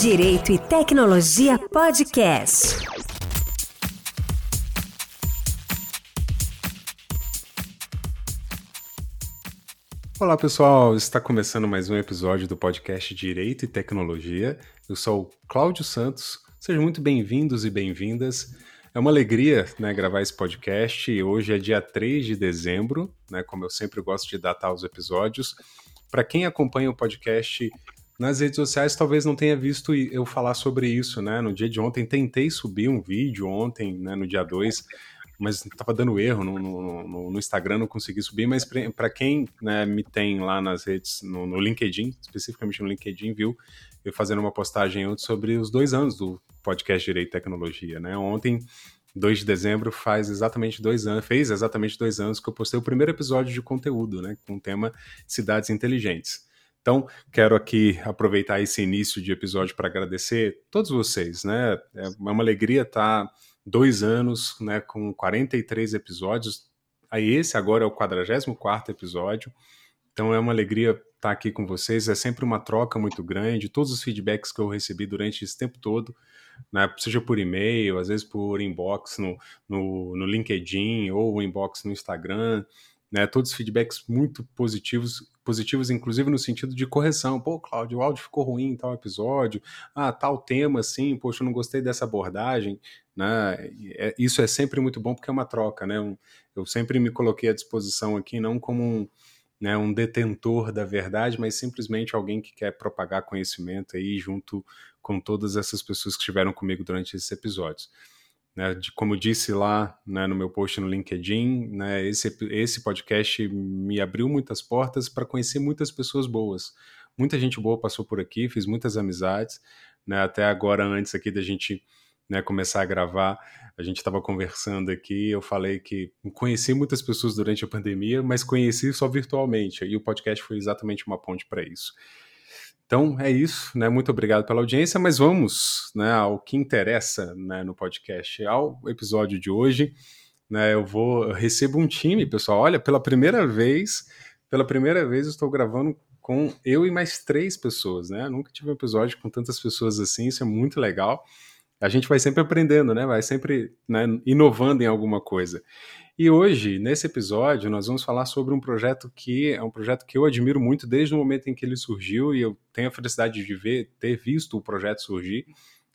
Direito e Tecnologia Podcast. Olá pessoal, está começando mais um episódio do podcast Direito e Tecnologia. Eu sou o Cláudio Santos. Sejam muito bem-vindos e bem-vindas. É uma alegria né, gravar esse podcast. Hoje é dia 3 de dezembro, né, como eu sempre gosto de datar os episódios. Para quem acompanha o podcast nas redes sociais, talvez não tenha visto eu falar sobre isso, né? No dia de ontem, tentei subir um vídeo ontem, né, no dia 2, mas estava dando erro no, no, no, Instagram, não consegui subir. Mas para quem né, me tem lá nas redes, no, no, LinkedIn, especificamente no LinkedIn, viu eu fazendo uma postagem ontem sobre os dois anos do podcast Direito e Tecnologia, né? Ontem 2 de dezembro faz exatamente dois anos, fez exatamente dois anos que eu postei o primeiro episódio de conteúdo, né, com o tema cidades inteligentes. Então, quero aqui aproveitar esse início de episódio para agradecer todos vocês, né? É uma alegria estar dois anos, né, com 43 episódios. Aí esse agora é o 44 episódio. Então é uma alegria estar aqui com vocês. É sempre uma troca muito grande. Todos os feedbacks que eu recebi durante esse tempo todo né, seja por e-mail, às vezes por inbox no, no, no LinkedIn ou inbox no Instagram, né, todos feedbacks muito positivos, positivos inclusive no sentido de correção. Pô, Cláudio, o áudio ficou ruim em tal episódio. Ah, tal tema, assim, poxa, eu não gostei dessa abordagem. Né? É, isso é sempre muito bom porque é uma troca, né? Eu sempre me coloquei à disposição aqui, não como um, né, um detentor da verdade, mas simplesmente alguém que quer propagar conhecimento aí junto com todas essas pessoas que estiveram comigo durante esses episódios. Né, de, como eu disse lá né, no meu post no LinkedIn, né, esse, esse podcast me abriu muitas portas para conhecer muitas pessoas boas. Muita gente boa passou por aqui, fiz muitas amizades. Né, até agora, antes aqui da gente né, começar a gravar, a gente estava conversando aqui, eu falei que conheci muitas pessoas durante a pandemia, mas conheci só virtualmente, e o podcast foi exatamente uma ponte para isso. Então é isso, né? Muito obrigado pela audiência, mas vamos né, ao que interessa né, no podcast, ao episódio de hoje. Né, eu vou eu recebo um time, pessoal. Olha, pela primeira vez, pela primeira vez estou gravando com eu e mais três pessoas, né? nunca tive um episódio com tantas pessoas assim, isso é muito legal a gente vai sempre aprendendo, né? Vai sempre né, inovando em alguma coisa. E hoje, nesse episódio, nós vamos falar sobre um projeto que é um projeto que eu admiro muito desde o momento em que ele surgiu e eu tenho a felicidade de ver, ter visto o projeto surgir.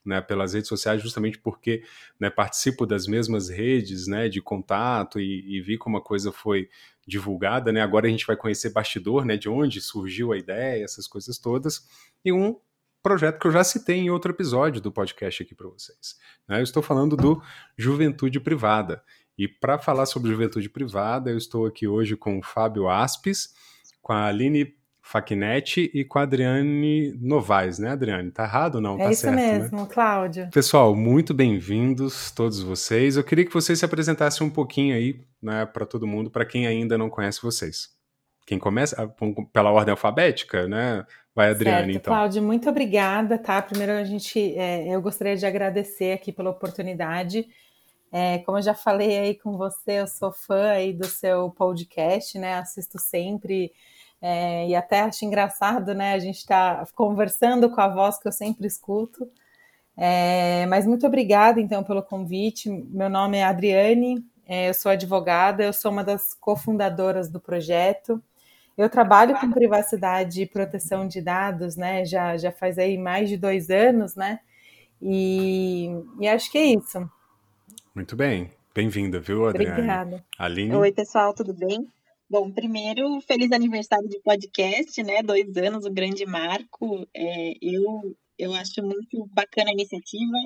Né, pelas redes sociais, justamente porque né, participo das mesmas redes né, de contato e, e, vi como a coisa foi divulgada. Né, agora a gente vai conhecer bastidor, né, de onde surgiu a ideia, essas coisas todas. E um projeto que eu já citei em outro episódio do podcast aqui para vocês. Né? Eu estou falando do Juventude Privada. E para falar sobre juventude privada, eu estou aqui hoje com o Fábio Aspes, com a Aline Facchinetti e com a Adriane Novaes, né, Adriane? Tá errado ou não? É tá isso certo, né? mesmo, né? Cláudio. Pessoal, muito bem-vindos todos vocês. Eu queria que vocês se apresentassem um pouquinho aí, né, para todo mundo, para quem ainda não conhece vocês. Quem começa ah, pela ordem alfabética, né? Vai, Adriane, certo, então. Cláudio, muito obrigada, tá? Primeiro, a gente, é, eu gostaria de agradecer aqui pela oportunidade. É, como eu já falei aí com você, eu sou fã aí do seu podcast, né? Assisto sempre é, e até acho engraçado, né? A gente está conversando com a voz que eu sempre escuto. É, mas muito obrigada, então, pelo convite. Meu nome é Adriane, é, eu sou advogada, eu sou uma das cofundadoras do projeto. Eu trabalho com privacidade e proteção de dados, né? Já, já faz aí mais de dois anos, né? E, e acho que é isso. Muito bem. Bem-vinda, viu, Adriana? Obrigada. Aline? Oi, pessoal, tudo bem? Bom, primeiro, feliz aniversário de podcast, né? Dois anos, um grande marco. É, eu, eu acho muito bacana a iniciativa.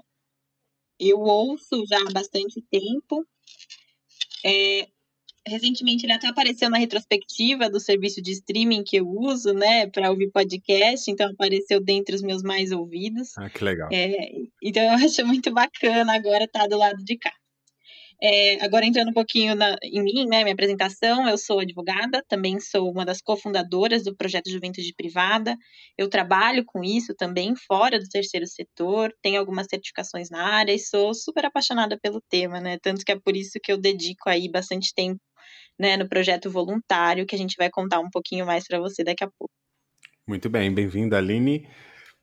Eu ouço já há bastante tempo. É, recentemente ele até apareceu na retrospectiva do serviço de streaming que eu uso, né, para ouvir podcast, então apareceu dentre os meus mais ouvidos. Ah, que legal. É, então eu acho muito bacana agora estar tá do lado de cá. É, agora entrando um pouquinho na, em mim, né, minha apresentação, eu sou advogada, também sou uma das cofundadoras do projeto Juventude Privada. Eu trabalho com isso também fora do terceiro setor, tenho algumas certificações na área e sou super apaixonada pelo tema, né? Tanto que é por isso que eu dedico aí bastante tempo né, no projeto voluntário, que a gente vai contar um pouquinho mais para você daqui a pouco. Muito bem, bem-vinda, Aline.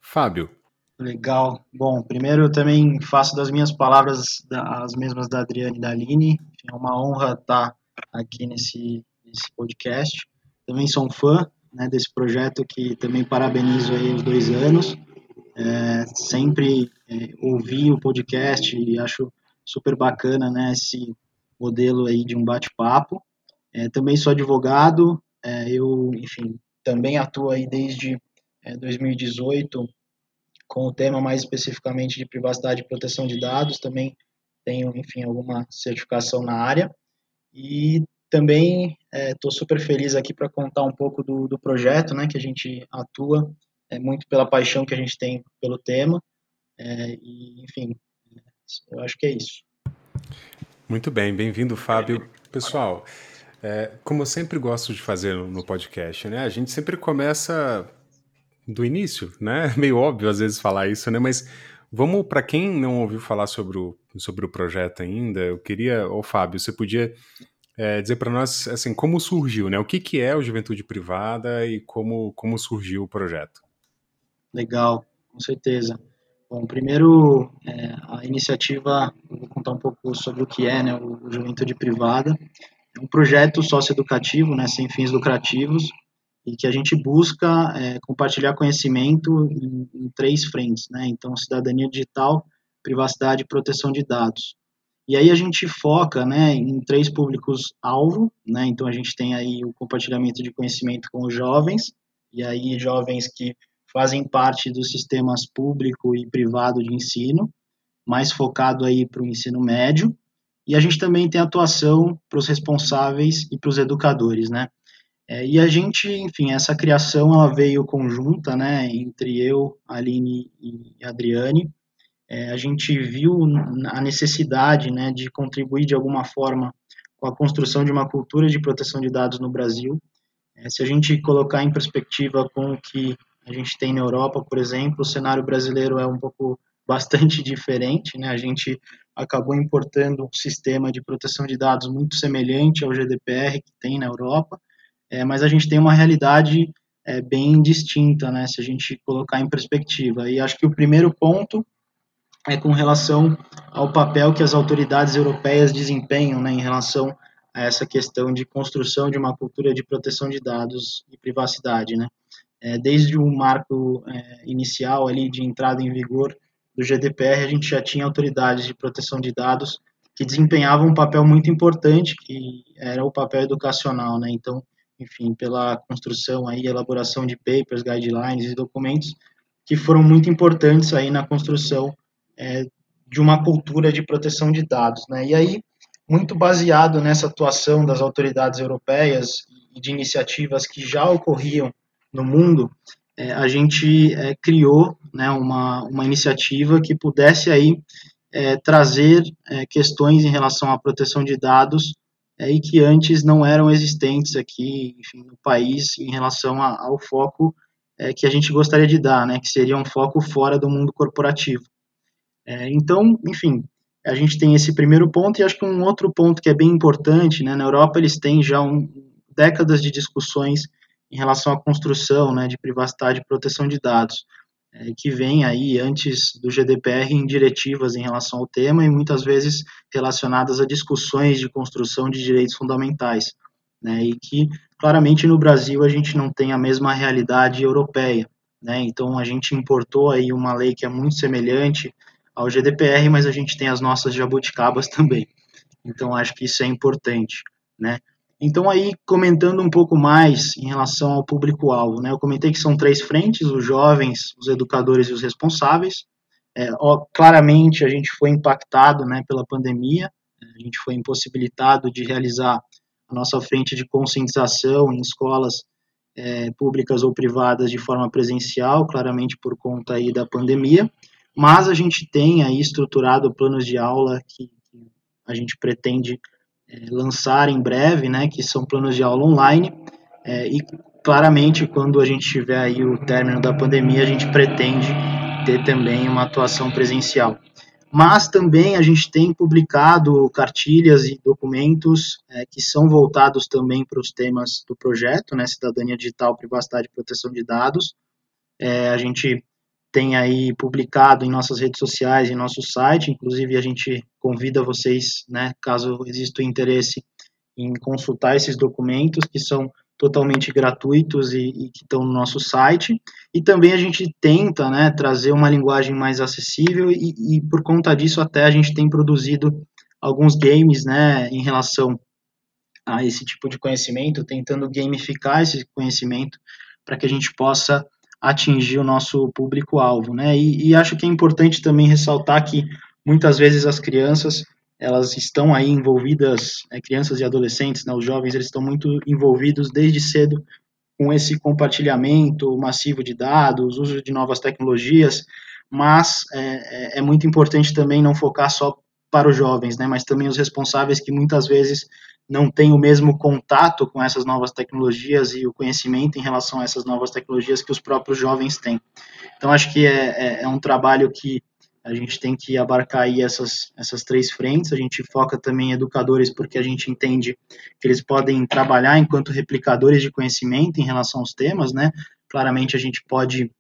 Fábio, Legal. Bom, primeiro eu também faço das minhas palavras as mesmas da Adriane e da Aline. É uma honra estar aqui nesse, nesse podcast. Também sou um fã né, desse projeto que também parabenizo aí os dois anos. É, sempre é, ouvi o podcast e acho super bacana né, esse modelo aí de um bate-papo. É, também sou advogado, é, eu, enfim, também atuo aí desde 2018 é, com o tema mais especificamente de privacidade e proteção de dados, também tenho, enfim, alguma certificação na área. E também estou é, super feliz aqui para contar um pouco do, do projeto, né, que a gente atua, é, muito pela paixão que a gente tem pelo tema. É, e, enfim, eu acho que é isso. Muito bem, bem-vindo, Fábio. Pessoal, é, como eu sempre gosto de fazer no, podcast, né, a gente sempre começa do início, né? Meio óbvio às vezes falar isso, né? Mas vamos para quem não ouviu falar sobre o, sobre o projeto ainda, eu queria, ô Fábio, você podia é, dizer para nós assim como surgiu, né? O que, que é o Juventude Privada e como como surgiu o projeto? Legal, com certeza. Bom, primeiro é, a iniciativa, vou contar um pouco sobre o que é, né? O Juventude Privada é um projeto socioeducativo, né? Sem fins lucrativos e que a gente busca é, compartilhar conhecimento em, em, três frentes, né? Então, cidadania digital, privacidade e proteção de dados. E aí a gente foca, né, em três públicos-alvo, né? Então, a gente tem aí o compartilhamento de conhecimento com os jovens, e aí jovens que fazem parte dos sistemas público e privado de ensino, mais focado aí para o ensino médio, e a gente também tem atuação para os responsáveis e para os educadores, né? É, e a gente, enfim, essa criação ela veio conjunta, né, entre eu, Aline e Adriane. É, a gente viu a necessidade, né, de contribuir de alguma forma com a construção de uma cultura de proteção de dados no Brasil. É, se a gente colocar em perspectiva com o que a gente tem na Europa, por exemplo, o cenário brasileiro é um pouco bastante diferente, né? A gente acabou importando um sistema de proteção de dados muito semelhante ao GDPR que tem na Europa é, mas a gente tem uma realidade é, bem distinta, né, se a gente colocar em perspectiva. E acho que o primeiro ponto é com relação ao papel que as autoridades europeias desempenham né, em relação a essa questão de construção de uma cultura de proteção de dados e privacidade. Né. É, desde o marco é, inicial ali de entrada em vigor do GDPR, a gente já tinha autoridades de proteção de dados que desempenhavam um papel muito importante, que era o papel educacional, né? Então, enfim, pela construção aí, elaboração de papers, guidelines e documentos que foram muito importantes aí na construção é, de uma cultura de proteção de dados, né? E aí, muito baseado nessa atuação das autoridades europeias e de iniciativas que já ocorriam no mundo, é, a gente é, criou né, uma, uma iniciativa que pudesse aí é, trazer é, questões em relação à proteção de dados é, e que antes não eram existentes aqui enfim, no país em relação a, ao foco é, que a gente gostaria de dar, né, que seria um foco fora do mundo corporativo. É, então, enfim, a gente tem esse primeiro ponto e acho que um outro ponto que é bem importante, né, na Europa eles têm já um, décadas de discussões em relação à construção né, de privacidade e proteção de dados que vem aí antes do GDPR em diretivas em relação ao tema e muitas vezes relacionadas a discussões de construção de direitos fundamentais, né, e que claramente no Brasil a gente não tem a mesma realidade europeia, né, então a gente importou aí uma lei que é muito semelhante ao GDPR, mas a gente tem as nossas jabuticabas também, então acho que isso é importante, né, então, aí, comentando um pouco mais em relação ao público-alvo, né, eu comentei que são três frentes, os jovens, os educadores e os responsáveis. É, ó, claramente, a gente foi impactado né, pela pandemia, a gente foi impossibilitado de realizar a nossa frente de conscientização em escolas é, públicas ou privadas de forma presencial, claramente por conta aí da pandemia, mas a gente tem aí estruturado planos de aula que, a gente pretende lançar em breve, né, que são planos de aula online, é, e claramente quando a gente tiver aí o término da pandemia, a gente pretende ter também uma atuação presencial. Mas também a gente tem publicado cartilhas e documentos é, que são voltados também para os temas do projeto, né, cidadania digital, privacidade e proteção de dados. É, a gente tem aí publicado em nossas redes sociais, em nosso site, inclusive a gente convida vocês, né, caso exista o interesse em consultar esses documentos que são totalmente gratuitos e, e, que estão no nosso site. E também a gente tenta né, trazer uma linguagem mais acessível e, e, por conta disso até a gente tem produzido alguns games né, em relação a esse tipo de conhecimento, tentando gamificar esse conhecimento para que a gente possa atingir o nosso público-alvo. Né? E, e acho que é importante também ressaltar que muitas vezes as crianças elas estão aí envolvidas, é, crianças e adolescentes, né, os jovens, eles estão muito envolvidos desde cedo com esse compartilhamento massivo de dados, uso de novas tecnologias, mas é, é, é muito importante também não focar só para os jovens, né, mas também os responsáveis que muitas vezes não têm o mesmo contato com essas novas tecnologias e o conhecimento em relação a essas novas tecnologias que os próprios jovens têm. Então, acho que é, é, é um trabalho que a gente tem que abarcar aí essas, essas três frentes. A gente foca também em educadores porque a gente entende que eles podem trabalhar enquanto replicadores de conhecimento em relação aos temas, né? Claramente a gente pode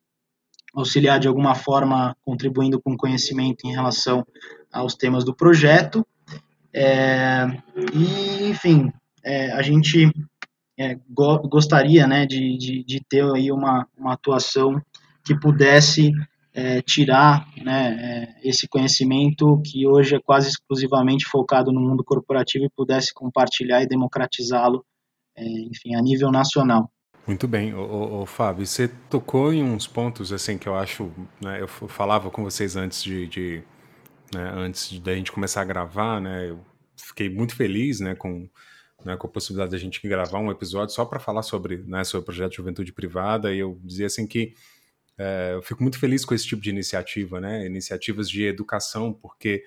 auxiliar de alguma forma, contribuindo com conhecimento em relação aos temas do projeto. É, e, enfim, é, a gente é, go gostaria né, de, de, de, ter aí uma, uma atuação que pudesse é, tirar né, é, esse conhecimento que hoje é quase exclusivamente focado no mundo corporativo e pudesse compartilhar e democratizá-lo, é, enfim, a nível nacional. Muito bem, o, o, Fábio, você tocou em uns pontos assim que eu acho, né, eu falava com vocês antes de, de né, antes da gente começar a gravar, né, eu fiquei muito feliz, né, com né, com a possibilidade da gente gravar um episódio só para falar sobre, né, sobre o projeto de juventude privada e eu dizia assim que é, eu fico muito feliz com esse tipo de iniciativa, né? Iniciativas de educação, porque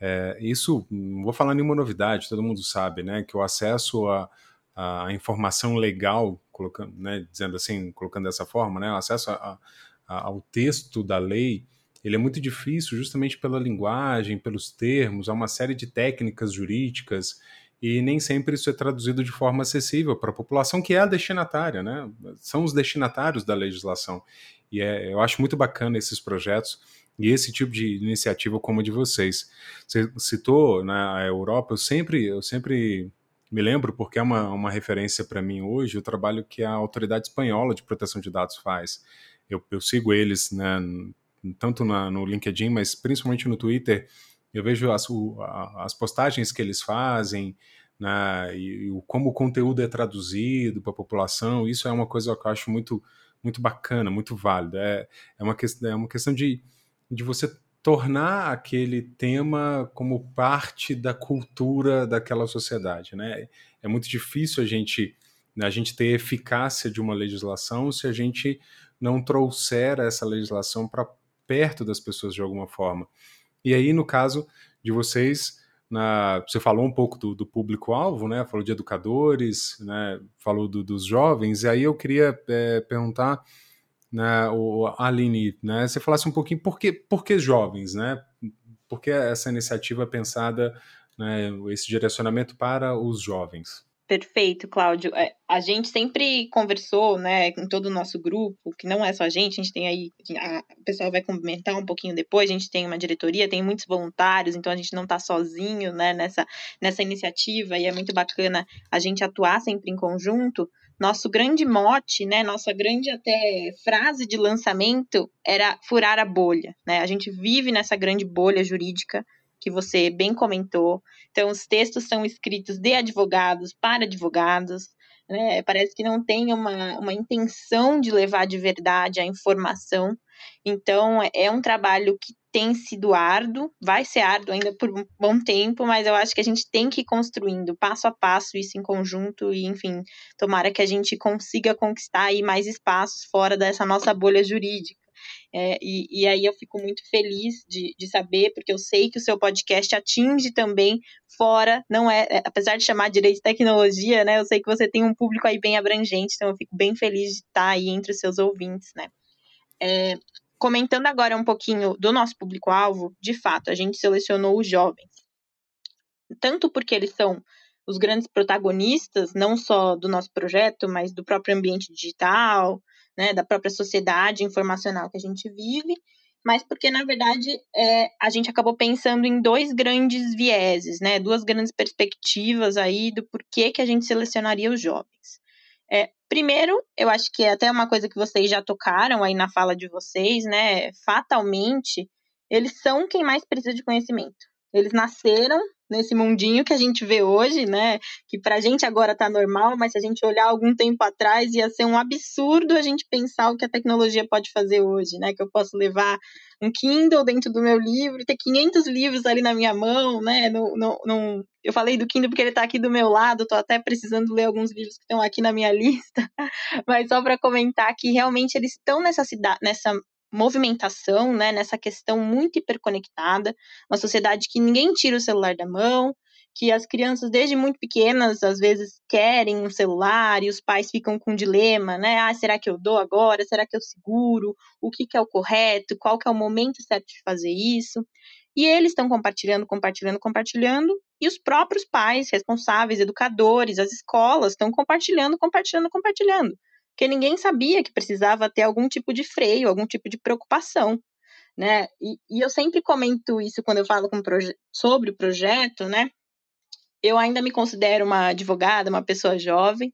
é, isso, não vou falar nenhuma novidade, todo mundo sabe, né? Que o acesso a, a, informação legal, colocando, né, dizendo assim, colocando dessa forma, né? O acesso a, a, ao texto da lei, ele é muito difícil justamente pela linguagem, pelos termos, há uma série de técnicas jurídicas e nem sempre isso é traduzido de forma acessível para a população que é a destinatária, né? São os destinatários da legislação. E é, eu acho muito bacana esses projetos e esse tipo de iniciativa como a de vocês. Você citou na né, Europa, eu sempre, eu sempre me lembro, porque é uma, uma referência para mim hoje, o trabalho que a Autoridade Espanhola de Proteção de Dados faz. Eu, eu sigo eles né, tanto na, no LinkedIn, mas principalmente no Twitter. Eu vejo as, o, as postagens que eles fazem, né, e, e como o conteúdo é traduzido para a população. Isso é uma coisa que eu acho muito muito bacana, muito válida. É, é, uma, é uma questão de, de você tornar aquele tema como parte da cultura daquela sociedade. Né? É muito difícil a gente, a gente ter eficácia de uma legislação se a gente não trouxer essa legislação para perto das pessoas de alguma forma. E aí, no caso de vocês, na, você falou um pouco do, do público-alvo, né? Falou de educadores, né? Falou do, dos jovens. E aí eu queria é, perguntar, né, o Aline, né? Você falasse um pouquinho por que, por que jovens, né? Por que essa iniciativa pensada, né, esse direcionamento para os jovens? Perfeito, Cláudio. É, a gente sempre conversou, né, com todo o nosso grupo, que não é só a gente, a gente tem aí, o pessoal vai comentar um pouquinho depois, a gente tem uma diretoria, tem muitos voluntários, então a gente não está sozinho, né, nessa, nessa iniciativa, e é muito bacana a gente atuar sempre em conjunto. Nosso grande mote, né, nossa grande até frase de lançamento era furar a bolha, né, a gente vive nessa grande bolha jurídica, que você bem comentou. Então, os textos são escritos de advogados para advogados. Né? Parece que não tem uma, uma intenção de levar de verdade a informação. Então, é um trabalho que tem sido árduo, vai ser árduo ainda por um bom tempo, mas eu acho que a gente tem que ir construindo passo a passo isso em conjunto e, enfim, tomara que a gente consiga conquistar aí mais espaços fora dessa nossa bolha jurídica. É, e, e, aí eu fico muito feliz de, de saber, porque eu sei que o seu podcast atinge também fora, não é, é, apesar de chamar direito de tecnologia, né? Eu sei que você tem um público aí bem abrangente, então eu fico bem feliz de estar aí entre os seus ouvintes, né? É, comentando agora um pouquinho do nosso público-alvo, de fato, a gente selecionou os jovens. Tanto porque eles são os grandes protagonistas, não só do nosso projeto, mas do próprio ambiente digital, né, da própria sociedade informacional que a gente vive, mas porque, na verdade, é, a gente acabou pensando em dois grandes vieses, né, duas grandes perspectivas aí do porquê que a gente selecionaria os jovens. É, primeiro, eu acho que é até uma coisa que vocês já tocaram aí na fala de vocês, né, fatalmente, eles são quem mais precisa de conhecimento. Eles nasceram nesse mundinho que a gente vê hoje, né? Que pra gente agora tá normal, mas se a gente olhar algum tempo atrás, ia ser um absurdo a gente pensar o que a tecnologia pode fazer hoje, né? Que eu posso levar um Kindle dentro do meu livro, ter 500 livros ali na minha mão, né? No, no, no... Eu falei do Kindle porque ele tá aqui do meu lado, tô até precisando ler alguns livros que estão aqui na minha lista, mas só para comentar que realmente eles estão nessa cidade, nessa movimentação, né, nessa questão muito hiperconectada, uma sociedade que ninguém tira o celular da mão, que as crianças desde muito pequenas às vezes querem um celular e os pais ficam com um dilema, né? Ah, será que eu dou agora? Será que eu seguro? O que, que é o correto? Qual que é o momento certo de fazer isso? E eles estão compartilhando, compartilhando, compartilhando, e os próprios pais, responsáveis, educadores, as escolas estão compartilhando, compartilhando, compartilhando porque ninguém sabia que precisava ter algum tipo de freio, algum tipo de preocupação, né? E, e eu sempre comento isso quando eu falo sobre o projeto, né? Eu ainda me considero uma advogada, uma pessoa jovem,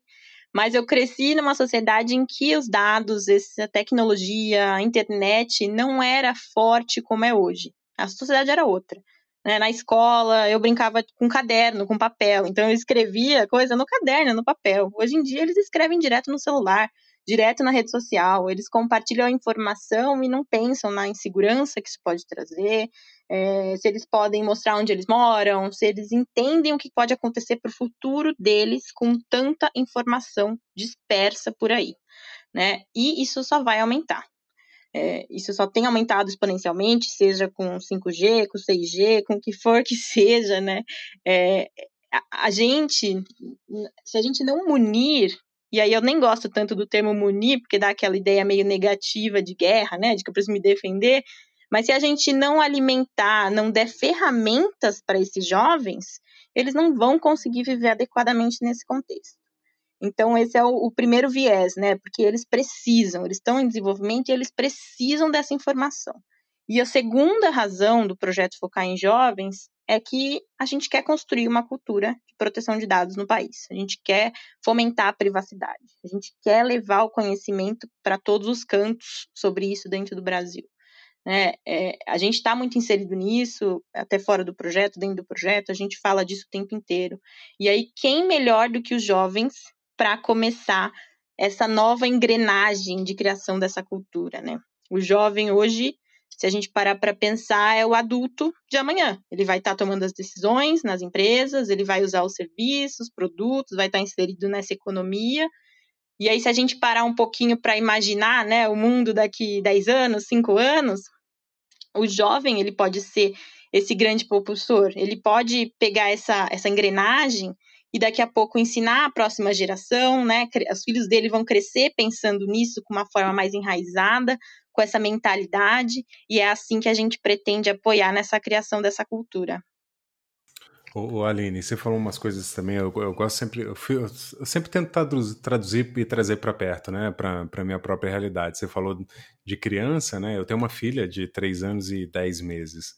mas eu cresci numa sociedade em que os dados, essa tecnologia, a internet não era forte como é hoje. A sociedade era outra. Né? Na escola, eu brincava com caderno, com papel. Então, eu escrevia coisa no caderno, no papel. Hoje em dia, eles escrevem direto no celular, direto na rede social. Eles compartilham a informação e não pensam na insegurança que isso pode trazer, é, se eles podem mostrar onde eles moram, se eles entendem o que pode acontecer para o futuro deles com tanta informação dispersa por aí. Né? E isso só vai aumentar. É, isso só tem aumentado exponencialmente, seja com 5G, com 6G, com o que for que seja, né? É, a, a, gente, se a gente não munir, e aí eu nem gosto tanto do termo munir, porque dá aquela ideia meio negativa de guerra, né? De que eu preciso me defender, mas se a gente não alimentar, não der ferramentas para esses jovens, eles não vão conseguir viver adequadamente nesse contexto. Então, esse é o, o, primeiro viés, né? Porque eles precisam, eles estão em desenvolvimento e eles precisam dessa informação. E a segunda razão do projeto Focar em Jovens é que a gente quer construir uma cultura de proteção de dados no país. A gente quer fomentar a privacidade. A gente quer levar o conhecimento para todos os cantos sobre isso dentro do Brasil. Né? É, a gente está muito inserido nisso, até fora do projeto, dentro do projeto, a gente fala disso o tempo inteiro. E aí, quem melhor do que os jovens para começar essa nova engrenagem de criação dessa cultura, né? O jovem hoje, se a gente parar para pensar, é o adulto de amanhã. Ele vai estar tá tomando as decisões nas empresas, ele vai usar os serviços, produtos, vai estar tá inserido nessa economia. E aí, se a gente parar um pouquinho para imaginar, né, o mundo daqui 10 anos, 5 anos, o jovem ele pode ser esse grande propulsor. Ele pode pegar essa, essa engrenagem e daqui a pouco ensinar a próxima geração, né? Os filhos dele vão crescer pensando nisso com uma forma mais enraizada, com essa mentalidade, e é assim que a gente pretende apoiar nessa criação dessa cultura. Ô, Aline, você falou umas coisas também, eu, eu gosto sempre, eu, eu, sempre tento traduzir e trazer para perto, né, para minha própria realidade. Você falou de criança, né, eu tenho uma filha de 3 anos e 10 meses.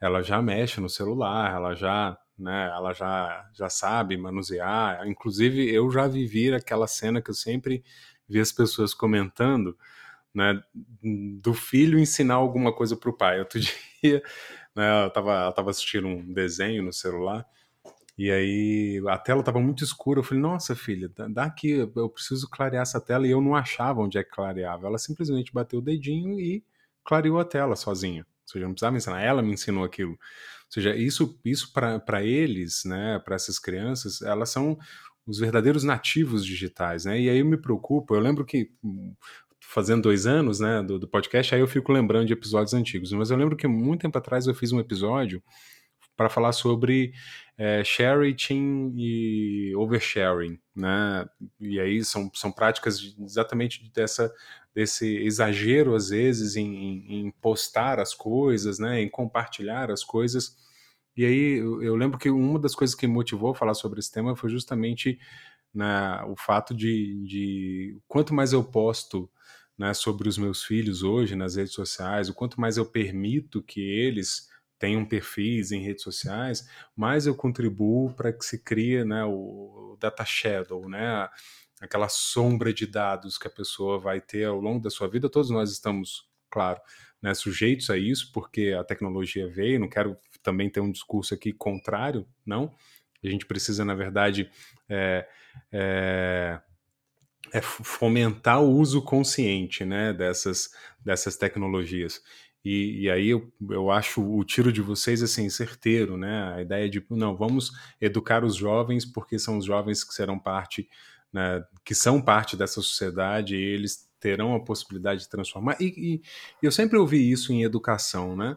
Ela já mexe no celular, ela já né? Ela já, já sabe manusear. Inclusive, eu já vivi aquela cena que eu sempre vi as pessoas comentando, né? Do filho ensinar alguma coisa para o pai. Outro dia, né? Ela estava ela tava assistindo um desenho no celular. E aí a tela estava muito escura. Eu falei, nossa, filha, dá aqui, eu preciso clarear essa tela. E eu não achava onde é que clareava. Ela simplesmente bateu o dedinho e clareou a tela sozinha. Ou seja, não precisava ensinar, ela me ensinou aquilo seja, isso, isso para eles, né, para essas crianças, elas são os verdadeiros nativos digitais, né? E aí eu me preocupo, eu lembro que fazendo dois anos, né, do, do podcast, aí eu fico lembrando de episódios antigos, mas eu lembro que muito tempo atrás eu fiz um episódio para falar sobre é, sharing e oversharing, né? E aí são, são práticas de, exatamente dessa desse exagero às vezes em, em, postar as coisas, né? Em compartilhar as coisas e aí eu, eu, lembro que uma das coisas que me motivou a falar sobre esse tema foi justamente né, o fato de, de, quanto mais eu posto né, sobre os meus filhos hoje nas redes sociais, o quanto mais eu permito que eles tenham perfis em redes sociais, mais eu contribuo para que se crie né, o data shadow, né, aquela sombra de dados que a pessoa vai ter ao longo da sua vida. Todos nós estamos, claro, né, sujeitos a isso, porque a tecnologia veio. Não quero também ter um discurso aqui contrário, não. A gente precisa, na verdade, é, é, é fomentar o uso consciente né, dessas, dessas tecnologias. E, e, aí eu, eu acho o tiro de vocês assim certeiro, né? A ideia de não vamos educar os jovens porque são os jovens que serão parte, né, que são parte dessa sociedade eles terão a possibilidade de transformar. E, e, eu sempre ouvi isso em educação, né?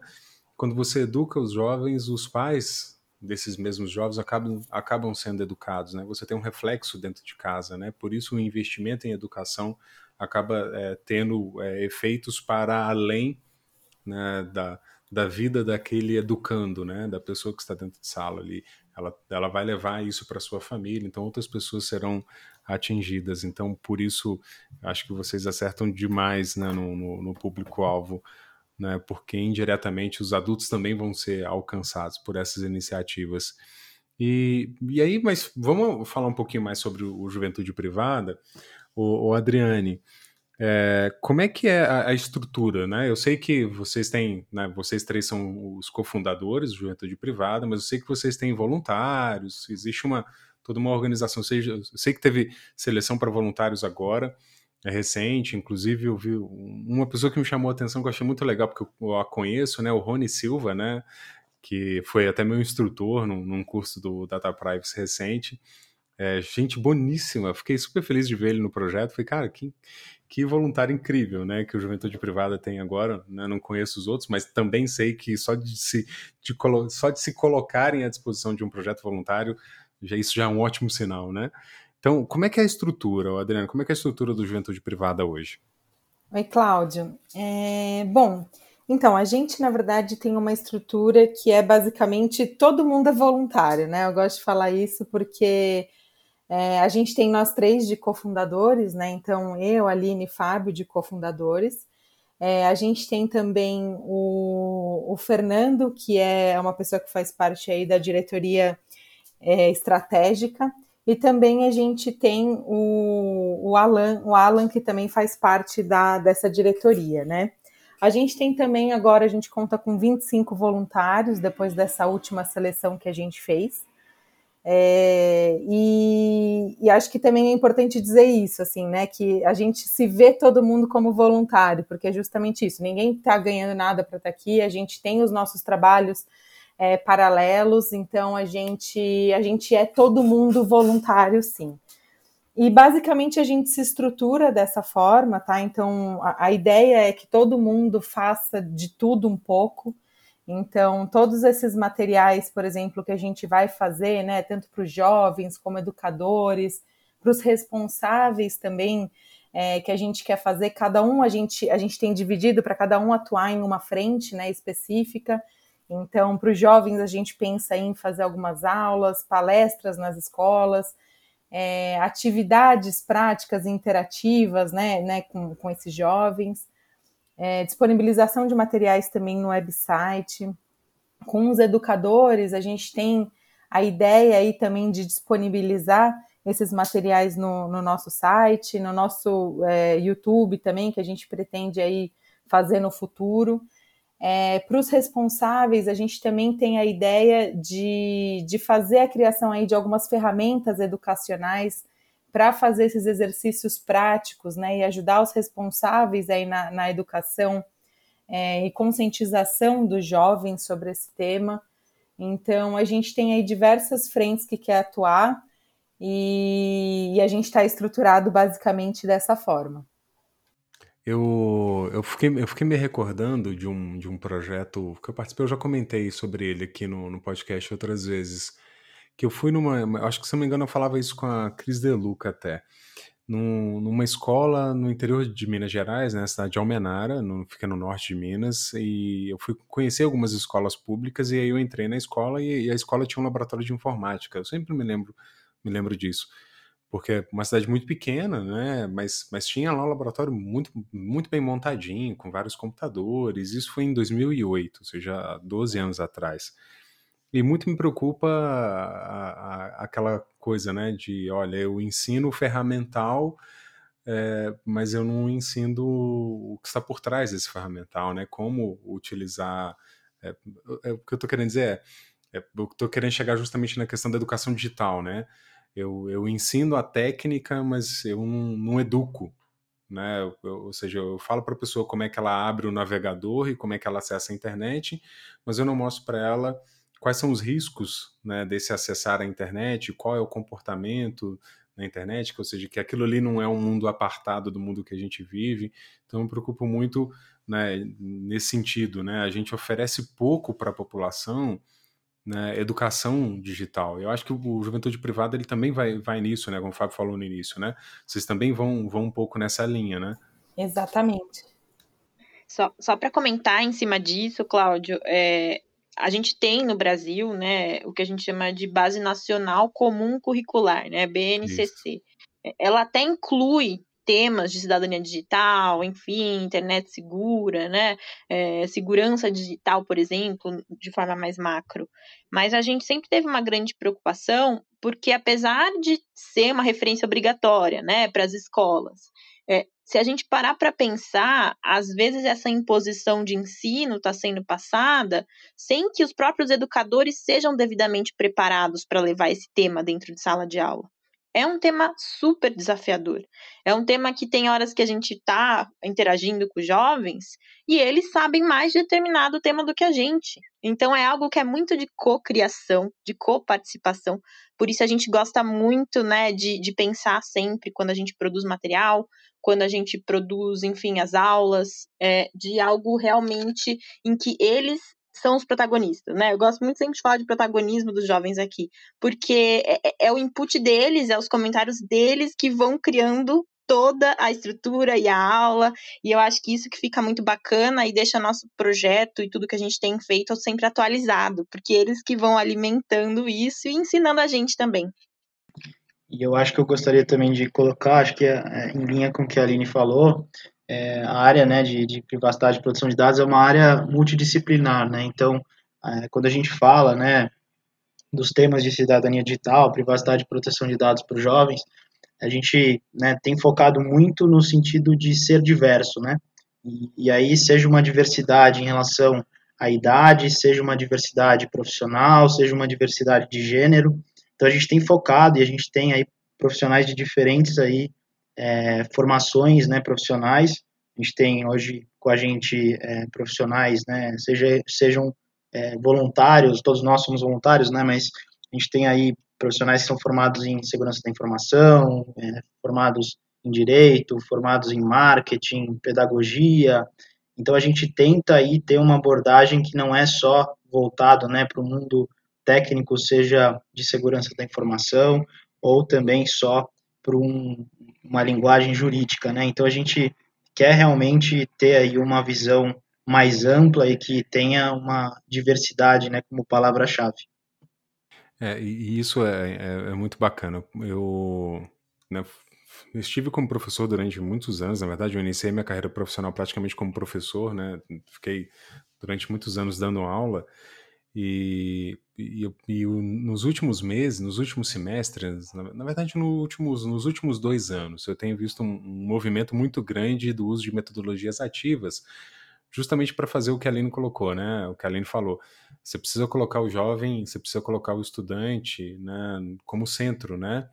Quando você educa os jovens, os pais desses mesmos jovens acabam, acabam sendo educados, né? Você tem um reflexo dentro de casa, né? Por isso o investimento em educação acaba é, tendo é, efeitos para além né, da, da vida daquele educando, né? Da pessoa que está dentro de sala ali. Ela, ela vai levar isso para sua família, então outras pessoas serão atingidas. Então, por isso, acho que vocês acertam demais né, no, no, no público-alvo né, porque indiretamente os adultos também vão ser alcançados por essas iniciativas. E, e aí, mas vamos falar um pouquinho mais sobre o, Juventude Privada. O, o Adriane, é, como é que é a, a, estrutura, né? Eu sei que vocês têm, né, vocês três são os cofundadores do Juventude Privada, mas eu sei que vocês têm voluntários, existe uma toda uma organização. Seja, eu sei que teve seleção para voluntários agora, é recente, inclusive eu vi uma pessoa que me chamou a atenção que eu achei muito legal, porque eu a conheço, né, o Rony Silva, né, que foi até meu instrutor num, num curso do Data Privacy recente, é, gente boníssima, fiquei super feliz de ver ele no projeto, falei, cara, que, que voluntário incrível, né, que o Juventude Privada tem agora, né, não conheço os outros, mas também sei que só de se, de, só de se colocarem à disposição de um projeto voluntário, já, isso já é um ótimo sinal, né, então, como é que é a estrutura, Adriano? Como é que é a estrutura do Juventude Privada hoje? Oi, Cláudio. É, bom, então, a gente, na verdade, tem uma estrutura que é basicamente todo mundo é voluntário, né? Eu gosto de falar isso porque é, a gente tem nós três de cofundadores, né? Então, eu, Aline e Fábio de cofundadores. É, a gente tem também o, o, Fernando, que é uma pessoa que faz parte aí da diretoria é, estratégica. E também a gente tem o, o, Alan, o Alan, que também faz parte da, dessa diretoria, né? A gente tem também, agora a gente conta com 25 voluntários, depois dessa última seleção que a gente fez. É, e, e, acho que também é importante dizer isso, assim, né? Que a gente se vê todo mundo como voluntário, porque é justamente isso. Ninguém está ganhando nada para estar tá aqui, a gente tem os nossos trabalhos é, paralelos, então a gente, a gente é todo mundo voluntário, sim. E basicamente a gente se estrutura dessa forma, tá? Então a, a ideia é que todo mundo faça de tudo um pouco. Então, todos esses materiais, por exemplo, que a gente vai fazer, né, tanto para os jovens como educadores, para os responsáveis também, é, que a gente quer fazer, cada um a gente, a gente tem dividido para cada um atuar em uma frente né, específica. Então, para os jovens, a gente pensa em fazer algumas aulas, palestras nas escolas, é, atividades práticas interativas né, né, com, com esses jovens, é, disponibilização de materiais também no website. Com os educadores, a gente tem a ideia aí também de disponibilizar esses materiais no, no nosso site, no nosso é, YouTube também, que a gente pretende aí fazer no futuro. É, Para os responsáveis, a gente também tem a ideia de, de fazer a criação aí de algumas ferramentas educacionais para fazer esses exercícios práticos, né, e ajudar os responsáveis aí na, na educação é, e conscientização dos jovens sobre esse tema. Então, a gente tem aí diversas frentes que quer atuar e, e a gente está estruturado basicamente dessa forma. Eu, eu, fiquei, eu fiquei me recordando de um, de um projeto que eu participei, eu já comentei sobre ele aqui no, no podcast outras vezes. Que eu fui numa. Acho que se não me engano, eu falava isso com a Cris Deluca até. Num, numa escola no interior de Minas Gerais, né, na cidade de Almenara, no, fica no norte de Minas, e eu fui conhecer algumas escolas públicas, e aí eu entrei na escola e, e a escola tinha um laboratório de informática. Eu sempre me lembro, me lembro disso porque é uma cidade muito pequena, né? Mas, mas tinha lá um laboratório muito, muito bem montadinho, com vários computadores. Isso foi em 2008, ou seja, 12 anos atrás. E muito me preocupa a, a, aquela coisa, né? De, olha, eu ensino ferramental, é, mas eu não ensino o que está por trás desse ferramental, né? Como utilizar. É, é, o que eu estou querendo dizer é, é eu estou querendo chegar justamente na questão da educação digital, né? Eu, eu ensino a técnica, mas eu não, não educo, né? Eu, ou seja, eu falo para a pessoa como é que ela abre o navegador e como é que ela acessa a internet, mas eu não mostro para ela quais são os riscos né, desse acessar a internet, qual é o comportamento na internet, ou seja, que aquilo ali não é um mundo apartado do mundo que a gente vive. Então, eu me preocupo muito né, nesse sentido. Né? A gente oferece pouco para a população né, educação digital. Eu acho que o, Juventude Privada ele também vai, vai nisso, né, como o Fábio falou no início. Né? Vocês também vão, vão um pouco nessa linha, né? Exatamente. Só, só para comentar em cima disso, Cláudio, é, a gente tem no Brasil, né, o que a gente chama de Base Nacional Comum Curricular, né, BNCC. Isso. Ela até inclui temas de cidadania digital, enfim, internet segura, né, é, segurança digital, por exemplo, de forma mais macro. Mas a gente sempre teve uma grande preocupação, porque apesar de ser uma referência obrigatória, né, para as escolas, é, se a gente parar para pensar, às vezes essa imposição de ensino está sendo passada sem que os próprios educadores sejam devidamente preparados para levar esse tema dentro de sala de aula. É um tema super desafiador. É um tema que tem horas que a gente está interagindo com jovens e eles sabem mais de determinado tema do que a gente. Então é algo que é muito de cocriação, de coparticipação. Por isso a gente gosta muito, né, de, de pensar sempre quando a gente produz material, quando a gente produz, enfim, as aulas, é, de algo realmente em que eles são os protagonistas, né? Eu gosto muito sempre de falar de protagonismo dos jovens aqui, porque é, é, é o input deles, é os comentários deles que vão criando toda a estrutura e a aula, e eu acho que isso que fica muito bacana e deixa nosso projeto e tudo que a gente tem feito sempre atualizado, porque eles que vão alimentando isso e ensinando a gente também. E eu acho que eu gostaria também de colocar, acho que é, é em linha com o que a Aline falou, é, a área né, de, de, privacidade e proteção de dados é uma área multidisciplinar, né? Então, é, quando a gente fala, né, dos temas de cidadania digital, privacidade e proteção de dados para os jovens, a gente né, tem focado muito no sentido de ser diverso, né? E, e aí seja uma diversidade em relação à idade, seja uma diversidade profissional, seja uma diversidade de gênero, então a gente tem focado e a gente tem aí profissionais de diferentes aí é, formações, né, profissionais. A gente tem hoje com a gente é, profissionais, né, seja, sejam é, voluntários, todos nós somos voluntários, né, mas a gente tem aí profissionais que são formados em segurança da informação, é, formados em direito, formados em marketing, pedagogia. Então a gente tenta aí ter uma abordagem que não é só voltado, né, para o mundo técnico, seja de segurança da informação ou também só para um, uma linguagem jurídica, né? Então a gente quer realmente ter aí uma visão mais ampla e que tenha uma diversidade, né, como palavra-chave. É, e isso é, é, é muito bacana. Eu né, estive como professor durante muitos anos, na verdade, eu iniciei minha carreira profissional praticamente como professor, né? Fiquei durante muitos anos dando aula e, e, e nos últimos meses, nos últimos semestres, na, na verdade no últimos, nos últimos dois anos, eu tenho visto um, um movimento muito grande do uso de metodologias ativas, justamente para fazer o que a Aline colocou, né? O que a Aline falou. Você precisa colocar o jovem, você precisa colocar o estudante né, como centro, né?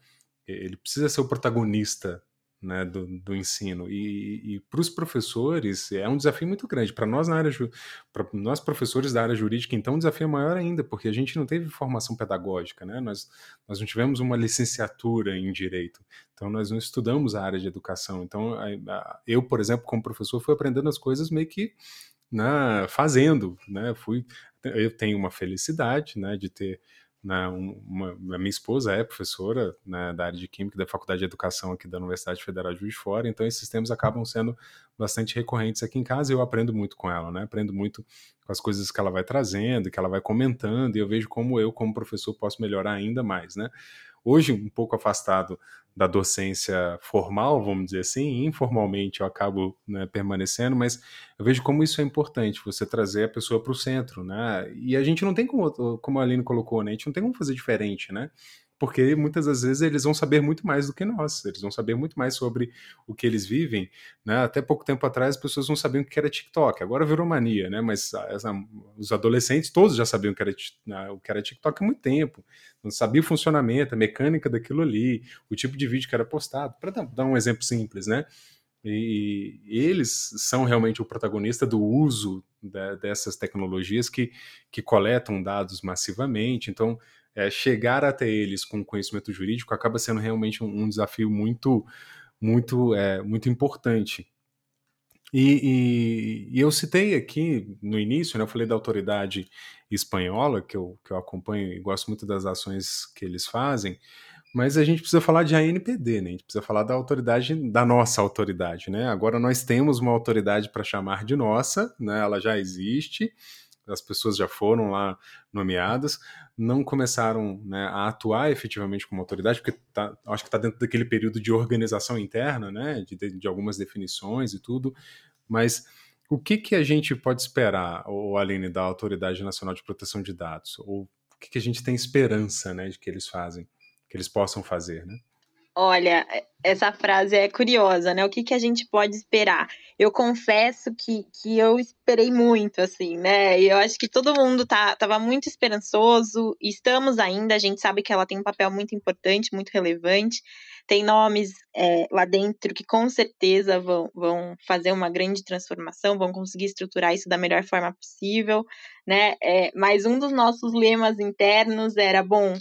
Ele precisa ser o protagonista né, do, do, ensino. E, e para os professores é um desafio muito grande. Para nós na área, para nós professores da área jurídica, então, o desafio é maior ainda, porque a gente não teve formação pedagógica, né? Nós, nós não tivemos uma licenciatura em direito. Então, nós não estudamos a área de educação. Então, eu, por exemplo, como professor, fui aprendendo as coisas meio que né, fazendo, né? Fui, eu tenho uma felicidade, né, de ter né, uma, a minha esposa é professora né, da área de Química da Faculdade de Educação aqui da Universidade Federal de Juiz de Fora, então esses temas acabam sendo bastante recorrentes aqui em casa e eu aprendo muito com ela, né? Aprendo muito com as coisas que ela vai trazendo, que ela vai comentando, e eu vejo como eu, como professor, posso melhorar ainda mais, né? Hoje um pouco afastado da docência formal, vamos dizer assim, informalmente eu acabo né, permanecendo, mas eu vejo como isso é importante, você trazer a pessoa para o centro, né? E a gente não tem como, como a Aline colocou, né? A gente não tem como fazer diferente, né? Porque muitas das vezes eles vão saber muito mais do que nós, eles vão saber muito mais sobre o que eles vivem, né? Até pouco tempo atrás as pessoas não sabiam o que era TikTok, agora virou mania, né? Mas essa, os adolescentes todos já sabiam o que era, o que era TikTok há muito tempo, não sabia o funcionamento, a mecânica daquilo ali, o tipo de vídeo que era postado, para dar um exemplo simples, né? E eles são realmente o protagonista do uso de, dessas tecnologias que, que coletam dados massivamente. Então, é, chegar até eles com conhecimento jurídico acaba sendo realmente um, um desafio muito, muito, é, muito importante. E, e, e, eu citei aqui no início, né, eu falei da autoridade espanhola, que eu, que eu acompanho e gosto muito das ações que eles fazem, mas a gente precisa falar de ANPD, né? A gente precisa falar da autoridade, da nossa autoridade, né? Agora nós temos uma autoridade para chamar de nossa, né? Ela já existe, as pessoas já foram lá nomeadas, não começaram né, a atuar efetivamente como autoridade, porque tá, acho que está dentro daquele período de organização interna, né, de, de, algumas definições e tudo, mas o que, que a gente pode esperar, ou Aline, da Autoridade Nacional de Proteção de Dados? Ou o que, que a gente tem esperança né, de que eles fazem, que eles possam fazer, né? Olha, essa frase é curiosa, né? O que, que a gente pode esperar? Eu confesso que, que eu esperei muito, assim, né? Eu acho que todo mundo tá, tava muito esperançoso, estamos ainda, a gente sabe que ela tem um papel muito importante, muito relevante. Tem nomes é, lá dentro que com certeza vão, vão fazer uma grande transformação, vão conseguir estruturar isso da melhor forma possível, né? É, mas um dos nossos lemas internos era, bom,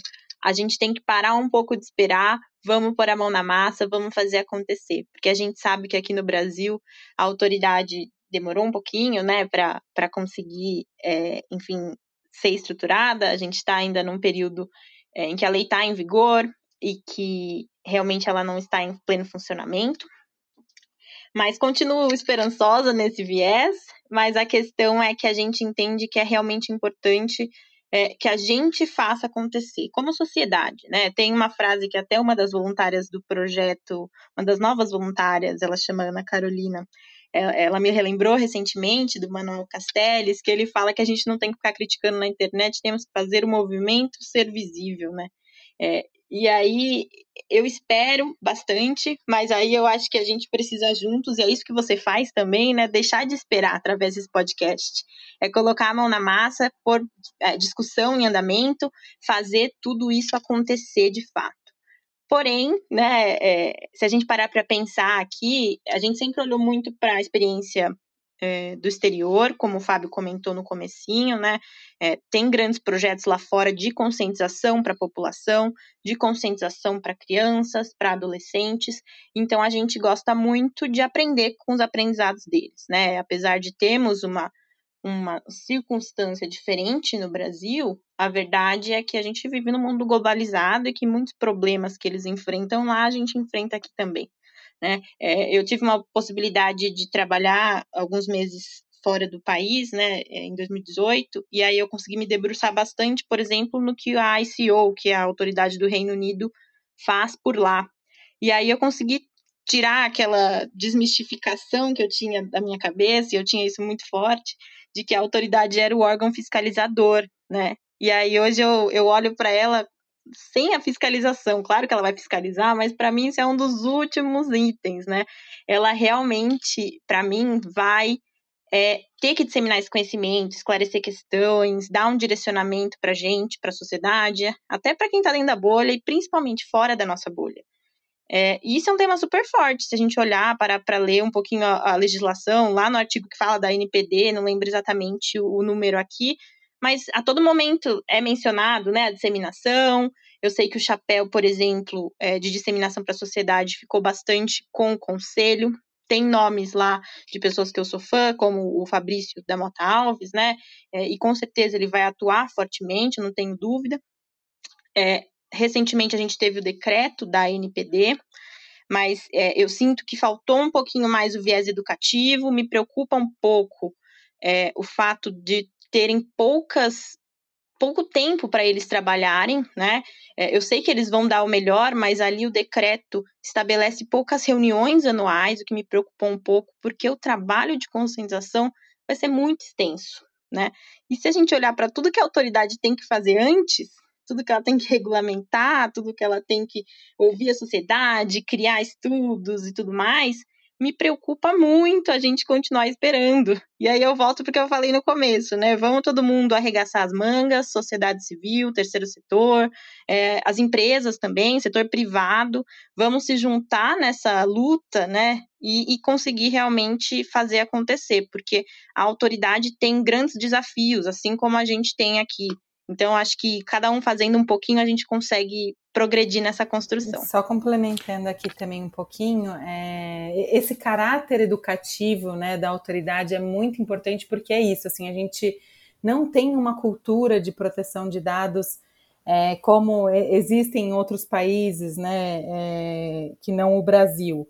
a gente tem que parar um pouco de esperar, vamos pôr a mão na massa, vamos fazer acontecer. Porque a gente sabe que aqui no Brasil a autoridade demorou um pouquinho, né, para conseguir, é, enfim, ser estruturada. A gente está ainda num período é, em que a lei está em vigor e que realmente ela não está em pleno funcionamento. Mas continuo esperançosa nesse viés, mas a questão é que a gente entende que é realmente importante é, que a gente faça acontecer, como sociedade, né? Tem uma frase que até uma das voluntárias do projeto, uma das novas voluntárias, ela chama Ana Carolina, é, ela me relembrou recentemente do Manuel Castells, que ele fala que a gente não tem que ficar criticando na internet, temos que fazer o movimento ser visível, né? É, e aí eu espero bastante, mas aí eu acho que a gente precisa juntos, e é isso que você faz também, né? Deixar de esperar através desse podcast. É colocar a mão na massa, por é, discussão em andamento, fazer tudo isso acontecer de fato. Porém, né, é, se a gente parar para pensar aqui, a gente sempre olhou muito para a experiência é, do exterior, como o Fábio comentou no comecinho, né? É, tem grandes projetos lá fora de conscientização para a população, de conscientização para crianças, para adolescentes. Então a gente gosta muito de aprender com os aprendizados deles, né? Apesar de termos uma uma circunstância diferente no Brasil, a verdade é que a gente vive num mundo globalizado e que muitos problemas que eles enfrentam lá, a gente enfrenta aqui também. Né? É, eu tive uma possibilidade de trabalhar alguns meses fora do país, né, é, em 2018, e aí eu consegui me debruçar bastante, por exemplo, no que a ICO, que é a autoridade do Reino Unido, faz por lá. E aí eu consegui tirar aquela desmistificação que eu tinha da minha cabeça, e eu tinha isso muito forte, de que a autoridade era o órgão fiscalizador, né? E aí hoje eu, eu olho para ela sem a fiscalização. Claro que ela vai fiscalizar, mas para mim isso é um dos últimos itens, né? Ela realmente, para mim, vai é, ter que disseminar esse conhecimento, esclarecer questões, dar um direcionamento para a gente, para a sociedade, até para quem está dentro da bolha e principalmente fora da nossa bolha. É, e isso é um tema super forte, se a gente olhar para, para ler um pouquinho a, a, legislação, lá no artigo que fala da NPD, não lembro exatamente o, o número aqui, mas a todo momento é mencionado né, a disseminação. Eu sei que o chapéu, por exemplo, é, de disseminação para a sociedade ficou bastante com o conselho. Tem nomes lá de pessoas que eu sou fã, como o Fabrício da Mota Alves, né? É, e com certeza ele vai atuar fortemente, não tenho dúvida. É, recentemente a gente teve o decreto da NPD, mas é, eu sinto que faltou um pouquinho mais o viés educativo, me preocupa um pouco é, o fato de terem poucas pouco tempo para eles trabalharem, né? É, eu sei que eles vão dar o melhor, mas ali o decreto estabelece poucas reuniões anuais, o que me preocupou um pouco, porque o trabalho de conscientização vai ser muito extenso, né? E se a gente olhar para tudo que a autoridade tem que fazer antes, tudo que ela tem que regulamentar, tudo que ela tem que ouvir a sociedade, criar estudos e tudo mais, me preocupa muito a gente continuar esperando. E aí eu volto porque eu falei no começo, né? Vamos todo mundo arregaçar as mangas, sociedade civil, terceiro setor, é, as empresas também, setor privado, vamos se juntar nessa luta, né? E, e conseguir realmente fazer acontecer, porque a autoridade tem grandes desafios, assim como a gente tem aqui então, acho que cada um fazendo um pouquinho, a gente consegue progredir nessa construção. Só complementando aqui também um pouquinho, é, esse caráter educativo né, da autoridade é muito importante porque é isso, assim, a gente não tem uma cultura de proteção de dados é, como existem em outros países, né, é, que não o Brasil.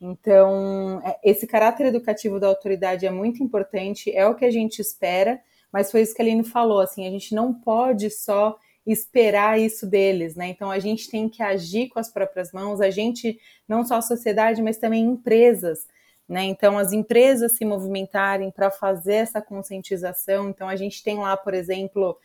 Então, é, esse caráter educativo da autoridade é muito importante, é o que a gente espera, mas foi isso que a Aline falou, assim, a gente não pode só esperar isso deles, né? Então a gente tem que agir com as próprias mãos, a gente, não só a sociedade, mas também empresas, né? Então as empresas se movimentarem para fazer essa conscientização. Então a gente tem lá, por exemplo,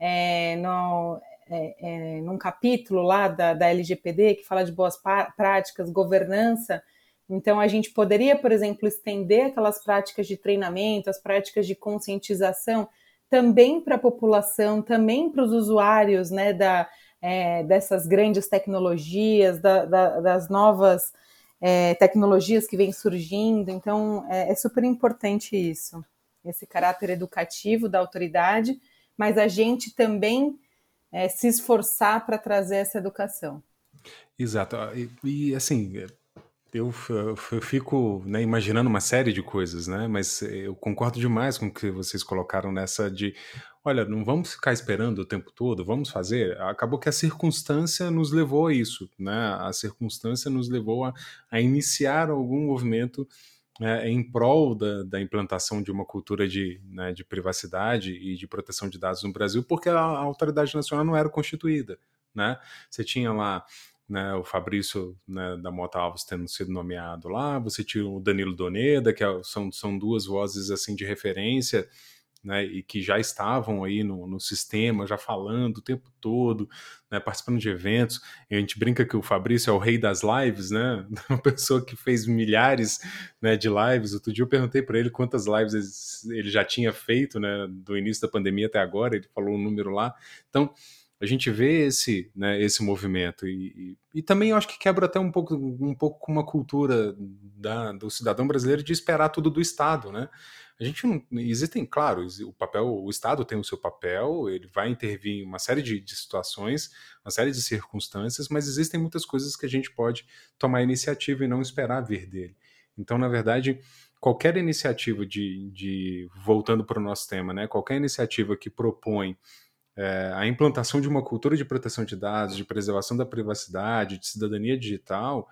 é, no, é, é, num capítulo lá da, da LGPD que fala de boas práticas, governança, então, a gente poderia, por exemplo, estender aquelas práticas de treinamento, as práticas de conscientização também para a população, também para os usuários né, da, é, dessas grandes tecnologias, da, da, das novas é, tecnologias que vêm surgindo. Então, é, é super importante isso, esse caráter educativo da autoridade, mas a gente também é, se esforçar para trazer essa educação. Exato. E, e assim, eu, eu fico né, imaginando uma série de coisas, né? Mas eu concordo demais com o que vocês colocaram nessa de, olha, não vamos ficar esperando o tempo todo, vamos fazer. Acabou que a circunstância nos levou a isso, né? A circunstância nos levou a, a iniciar algum movimento né, em prol da, da, implantação de uma cultura de, né, de privacidade e de proteção de dados no Brasil, porque a, a autoridade nacional não era constituída, né? Você tinha lá né, o Fabrício né, da Mota Alves tendo sido nomeado lá, você tinha o Danilo Doneda, que é, são, são duas vozes assim de referência, né, e que já estavam aí no, no sistema, já falando o tempo todo, né, participando de eventos. E a gente brinca que o Fabrício é o rei das lives, né, uma pessoa que fez milhares né, de lives. Outro dia eu perguntei para ele quantas lives ele já tinha feito, né, do início da pandemia até agora, ele falou um número lá. Então, a gente vê esse, né, esse movimento e, e, e, também eu acho que quebra até um pouco, um pouco com uma cultura da, do cidadão brasileiro de esperar tudo do Estado, né? A gente não existem, claro, o papel, o Estado tem o seu papel, ele vai intervir em uma série de, de situações, uma série de circunstâncias, mas existem muitas coisas que a gente pode tomar iniciativa e não esperar vir dele. Então, na verdade, qualquer iniciativa de, de voltando para o nosso tema, né? Qualquer iniciativa que propõe é, a implantação de uma cultura de proteção de dados, de preservação da privacidade, de cidadania digital,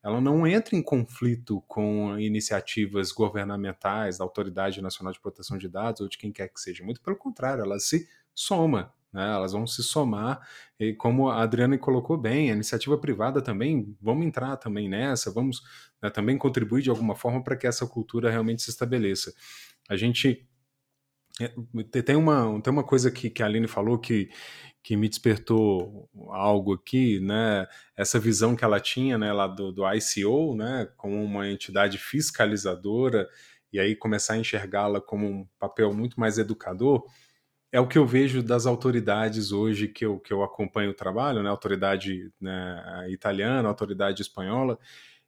ela não entra em conflito com iniciativas governamentais da Autoridade Nacional de Proteção de Dados ou de quem quer que seja. Muito pelo contrário, ela se soma, né? elas vão se somar. E como a Adriana colocou bem, a iniciativa privada também, vamos entrar também nessa, vamos né, também contribuir de alguma forma para que essa cultura realmente se estabeleça. A gente é, tem uma, tem uma coisa que, que a Aline falou que, que me despertou algo aqui, né? Essa visão que ela tinha, né, lá do, do ICO, né, como uma entidade fiscalizadora, e aí começar a enxergá-la como um papel muito mais educador, é o que eu vejo das autoridades hoje que eu, que eu acompanho o trabalho, né, autoridade né, italiana, autoridade espanhola,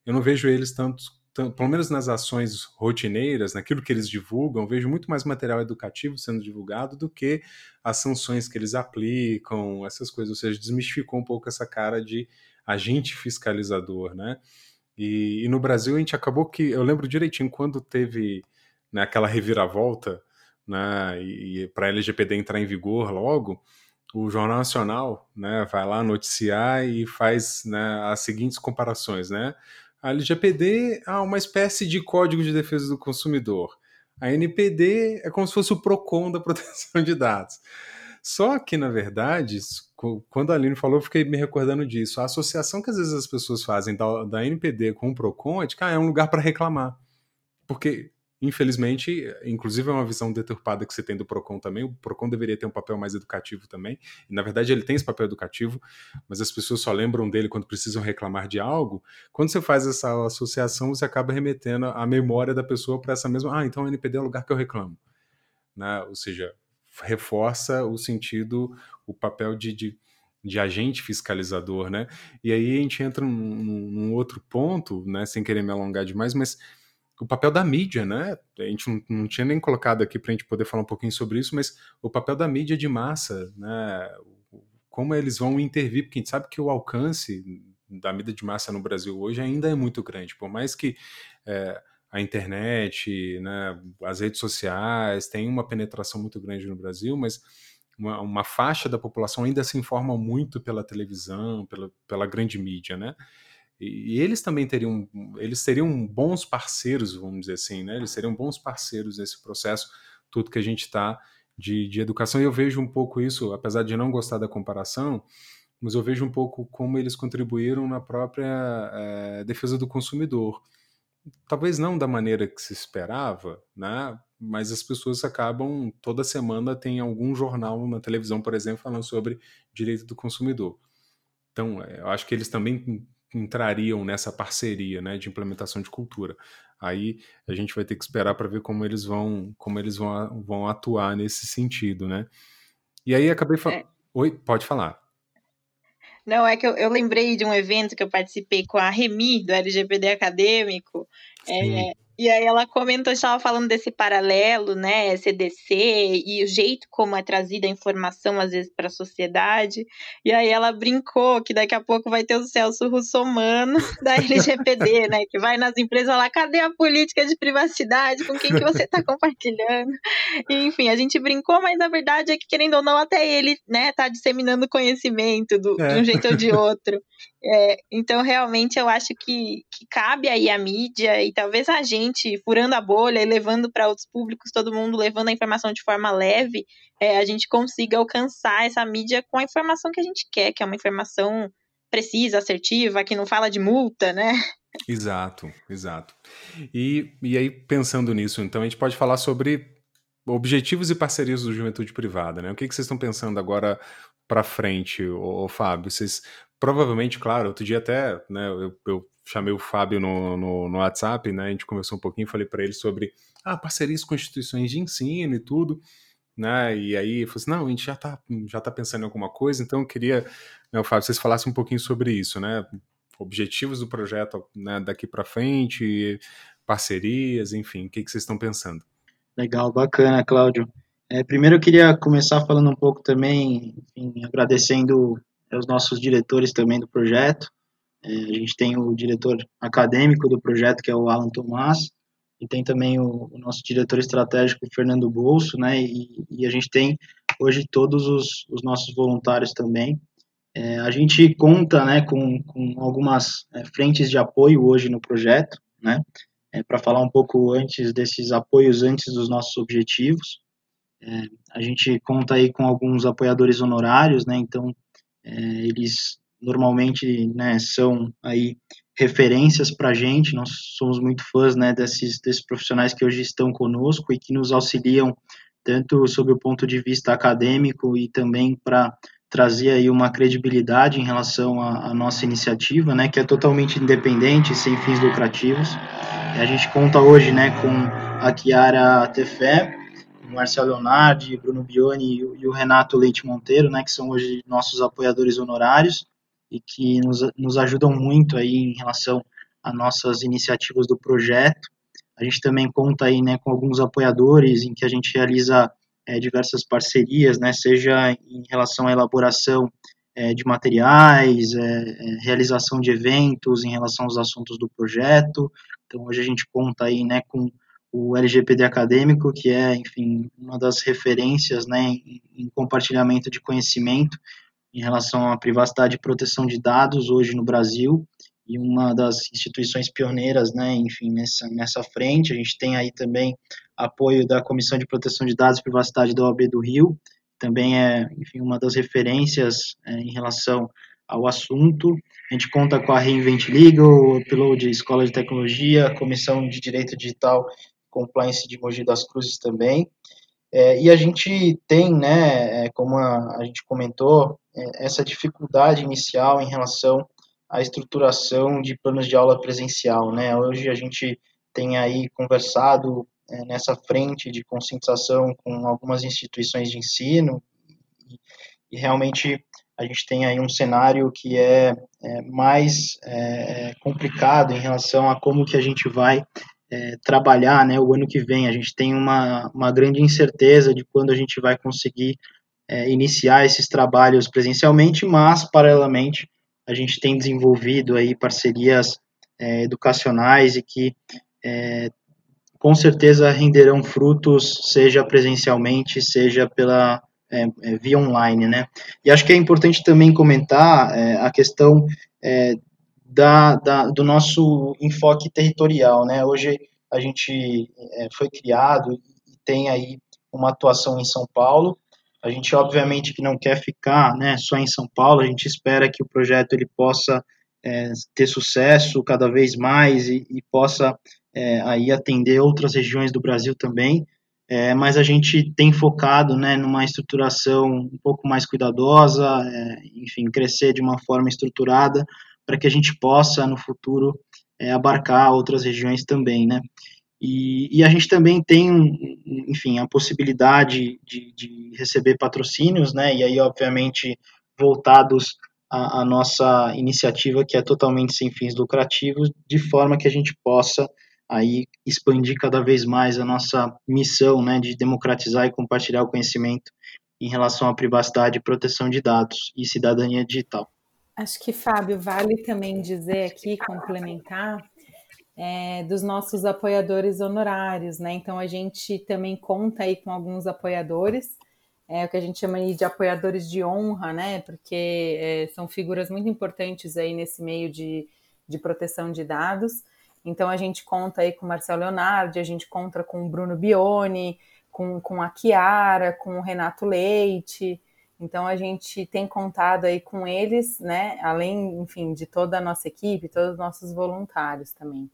eu não vejo eles tanto pelo menos nas ações rotineiras, naquilo que eles divulgam, vejo muito mais material educativo sendo divulgado do que as sanções que eles aplicam, essas coisas. Ou seja, desmistificou um pouco essa cara de agente fiscalizador, né? E, e no Brasil a gente acabou que. Eu lembro direitinho quando teve né, aquela reviravolta né, e, e para a LGPD entrar em vigor logo o Jornal Nacional né, vai lá noticiar e faz né, as seguintes comparações, né? A LGPD é uma espécie de código de defesa do consumidor. A NPD é como se fosse o PROCON da proteção de dados. Só que, na verdade, quando a Aline falou, eu fiquei me recordando disso. A associação que às vezes as pessoas fazem da, da NPD com o PROCON é de que ah, é um lugar para reclamar. Porque infelizmente, inclusive é uma visão deturpada que você tem do Procon também. O Procon deveria ter um papel mais educativo também. E, na verdade, ele tem esse papel educativo, mas as pessoas só lembram dele quando precisam reclamar de algo. Quando você faz essa associação, você acaba remetendo a memória da pessoa para essa mesma. Ah, então o NPD é o lugar que eu reclamo. Né? Ou seja, reforça o sentido, o papel de, de de agente fiscalizador, né? E aí a gente entra num, num, outro ponto, né? Sem querer me alongar demais, mas o papel da mídia, né? A gente não, não tinha nem colocado aqui para a gente poder falar um pouquinho sobre isso, mas o papel da mídia de massa, né? Como eles vão intervir, porque a gente sabe que o alcance da mídia de massa no Brasil hoje ainda é muito grande, por mais que é, a internet, né, as redes sociais tenham uma penetração muito grande no Brasil, mas uma, uma, faixa da população ainda se informa muito pela televisão, pela, pela grande mídia, né? E, eles também teriam, eles seriam bons parceiros, vamos dizer assim, né? Eles seriam bons parceiros nesse processo, tudo que a gente está de, de educação. E eu vejo um pouco isso, apesar de não gostar da comparação, mas eu vejo um pouco como eles contribuíram na própria é, defesa do consumidor. Talvez não da maneira que se esperava, né? mas as pessoas acabam, toda semana tem algum jornal na televisão, por exemplo, falando sobre direito do consumidor. Então, eh, eu acho que eles também entrariam nessa parceria né, de implementação de cultura. Aí a gente vai ter que esperar para ver como eles vão como eles vão, vão atuar nesse sentido, né? E aí acabei falando. É. Oi, pode falar. Não, é que eu, eu, lembrei de um evento que eu participei com a Remi, do LGPD Acadêmico. É, e aí ela comentou, estava falando desse paralelo, né, CDC e o jeito como é trazida a informação às vezes para a sociedade. E aí ela brincou que daqui a pouco vai ter o Celso Russomano da LGPD, né, que vai nas empresas lá, cadê a política de privacidade? Com quem que você está compartilhando? E, enfim, a gente brincou, mas a verdade é que querendo ou não até ele, né, tá disseminando conhecimento do, é. de um jeito ou de outro. É, então, realmente, eu acho que, que cabe aí a mídia e talvez a gente, furando a bolha e levando para outros públicos, todo mundo levando a informação de forma leve, é, a gente consiga alcançar essa mídia com a informação que a gente quer, que é uma informação precisa, assertiva, que não fala de multa, né? Exato, exato. E, e aí, pensando nisso, então, a gente pode falar sobre objetivos e parcerias do Juventude Privada, né? O que, que vocês estão pensando agora para frente, ô, ô, Fábio? Vocês provavelmente, claro, outro dia até, né, eu, eu chamei o Fábio no, no, no, WhatsApp, né, a gente conversou um pouquinho, falei para ele sobre ah, parcerias com instituições de ensino e tudo, né, e aí falou assim, não, a gente já está já tá pensando em alguma coisa, então eu queria, né, Fábio, vocês falassem um pouquinho sobre isso, né, objetivos do projeto né, daqui para frente, parcerias, enfim, o que, que vocês estão pensando? Legal, bacana, Cláudio. É, primeiro eu queria começar falando um pouco também, enfim, agradecendo os nossos diretores também do projeto. É, a gente tem o diretor acadêmico do projeto, que é o Alan Tomás, e tem também o, o nosso diretor estratégico, Fernando Bolso, né, e, e a gente tem hoje todos os, os nossos voluntários também. É, a gente conta né, com, com algumas é, frentes de apoio hoje no projeto, né, é, para falar um pouco antes desses apoios, antes dos nossos objetivos. É, a gente conta aí com alguns apoiadores honorários, né, então é, eles normalmente né, são aí referências para a gente, nós somos muito fãs né, desses, desses profissionais que hoje estão conosco e que nos auxiliam tanto sob o ponto de vista acadêmico e também para trazer aí uma credibilidade em relação à, nossa iniciativa, né, que é totalmente independente, sem fins lucrativos. A gente conta hoje, né, com a Chiara Tefé, o Marcelo Leonardi, Bruno Bioni e o Renato Leite Monteiro, né, que são hoje nossos apoiadores honorários e que nos, nos ajudam muito aí em relação a nossas iniciativas do projeto. A gente também conta aí, né, com alguns apoiadores em que a gente realiza é, diversas parcerias, né, seja em relação à elaboração é, de materiais, é realização de eventos em relação aos assuntos do projeto. Então, hoje a gente conta aí, né, com o LGPD acadêmico, que é, enfim, uma das referências né, em, compartilhamento de conhecimento em relação à privacidade e proteção de dados hoje no Brasil, e uma das instituições pioneiras, né, enfim, nessa, nessa frente. A gente tem aí também apoio da Comissão de Proteção de Dados e Privacidade da OAB do Rio, também é, enfim, uma das referências é, em relação ao assunto. A gente conta com a Reinvent Legal, o Upload Escola de Tecnologia, Comissão de Direito Digital Compliance de Mogi das Cruzes também. É, e a gente tem, né, é, como a, a, gente comentou, é, essa dificuldade inicial em relação à estruturação de planos de aula presencial, né? Hoje a gente tem aí conversado é, nessa frente de conscientização com algumas instituições de ensino e, e, realmente a gente tem aí um cenário que é, é mais é, complicado em relação a como que a gente vai é, trabalhar né, o ano que vem. A gente tem uma, uma grande incerteza de quando a gente vai conseguir é, iniciar esses trabalhos presencialmente, mas, paralelamente, a gente tem desenvolvido aí parcerias é, educacionais e que é, com certeza renderão frutos, seja presencialmente, seja pela é, é, via online, né? E acho que é importante também comentar a questão da, da, do nosso enfoque territorial, né? Hoje a gente é, foi criado e tem aí uma atuação em São Paulo. A gente obviamente que não quer ficar, né, só em São Paulo. A gente espera que o projeto ele possa é, ter sucesso cada vez mais e, e possa é, aí atender outras regiões do Brasil também, é, mas a gente tem focado né, numa estruturação um pouco mais cuidadosa, é, enfim, crescer de uma forma estruturada para que a gente possa, no futuro, é, abarcar outras regiões também, né? E, e, a gente também tem, enfim, a possibilidade de, de receber patrocínios, né? E aí, obviamente, voltados à, à nossa iniciativa, que é totalmente sem fins lucrativos, de forma que a gente possa aí expandir cada vez mais a nossa missão, né, de democratizar e compartilhar o conhecimento em relação à privacidade, proteção de dados e cidadania digital. Acho que, Fábio, vale também dizer aqui, complementar, é, dos nossos apoiadores honorários, né? Então, a gente também conta aí com alguns apoiadores, é, o que a gente chama aí de apoiadores de honra, né? Porque é, são figuras muito importantes aí nesse meio de, de proteção de dados. Então a gente conta aí com o Marcelo Leonardo, a gente conta com o Bruno Bione, com, com a Chiara, com o Renato Leite. Então a gente tem contado aí com eles, né? Além, enfim, de toda a nossa equipe, todos os nossos voluntários também.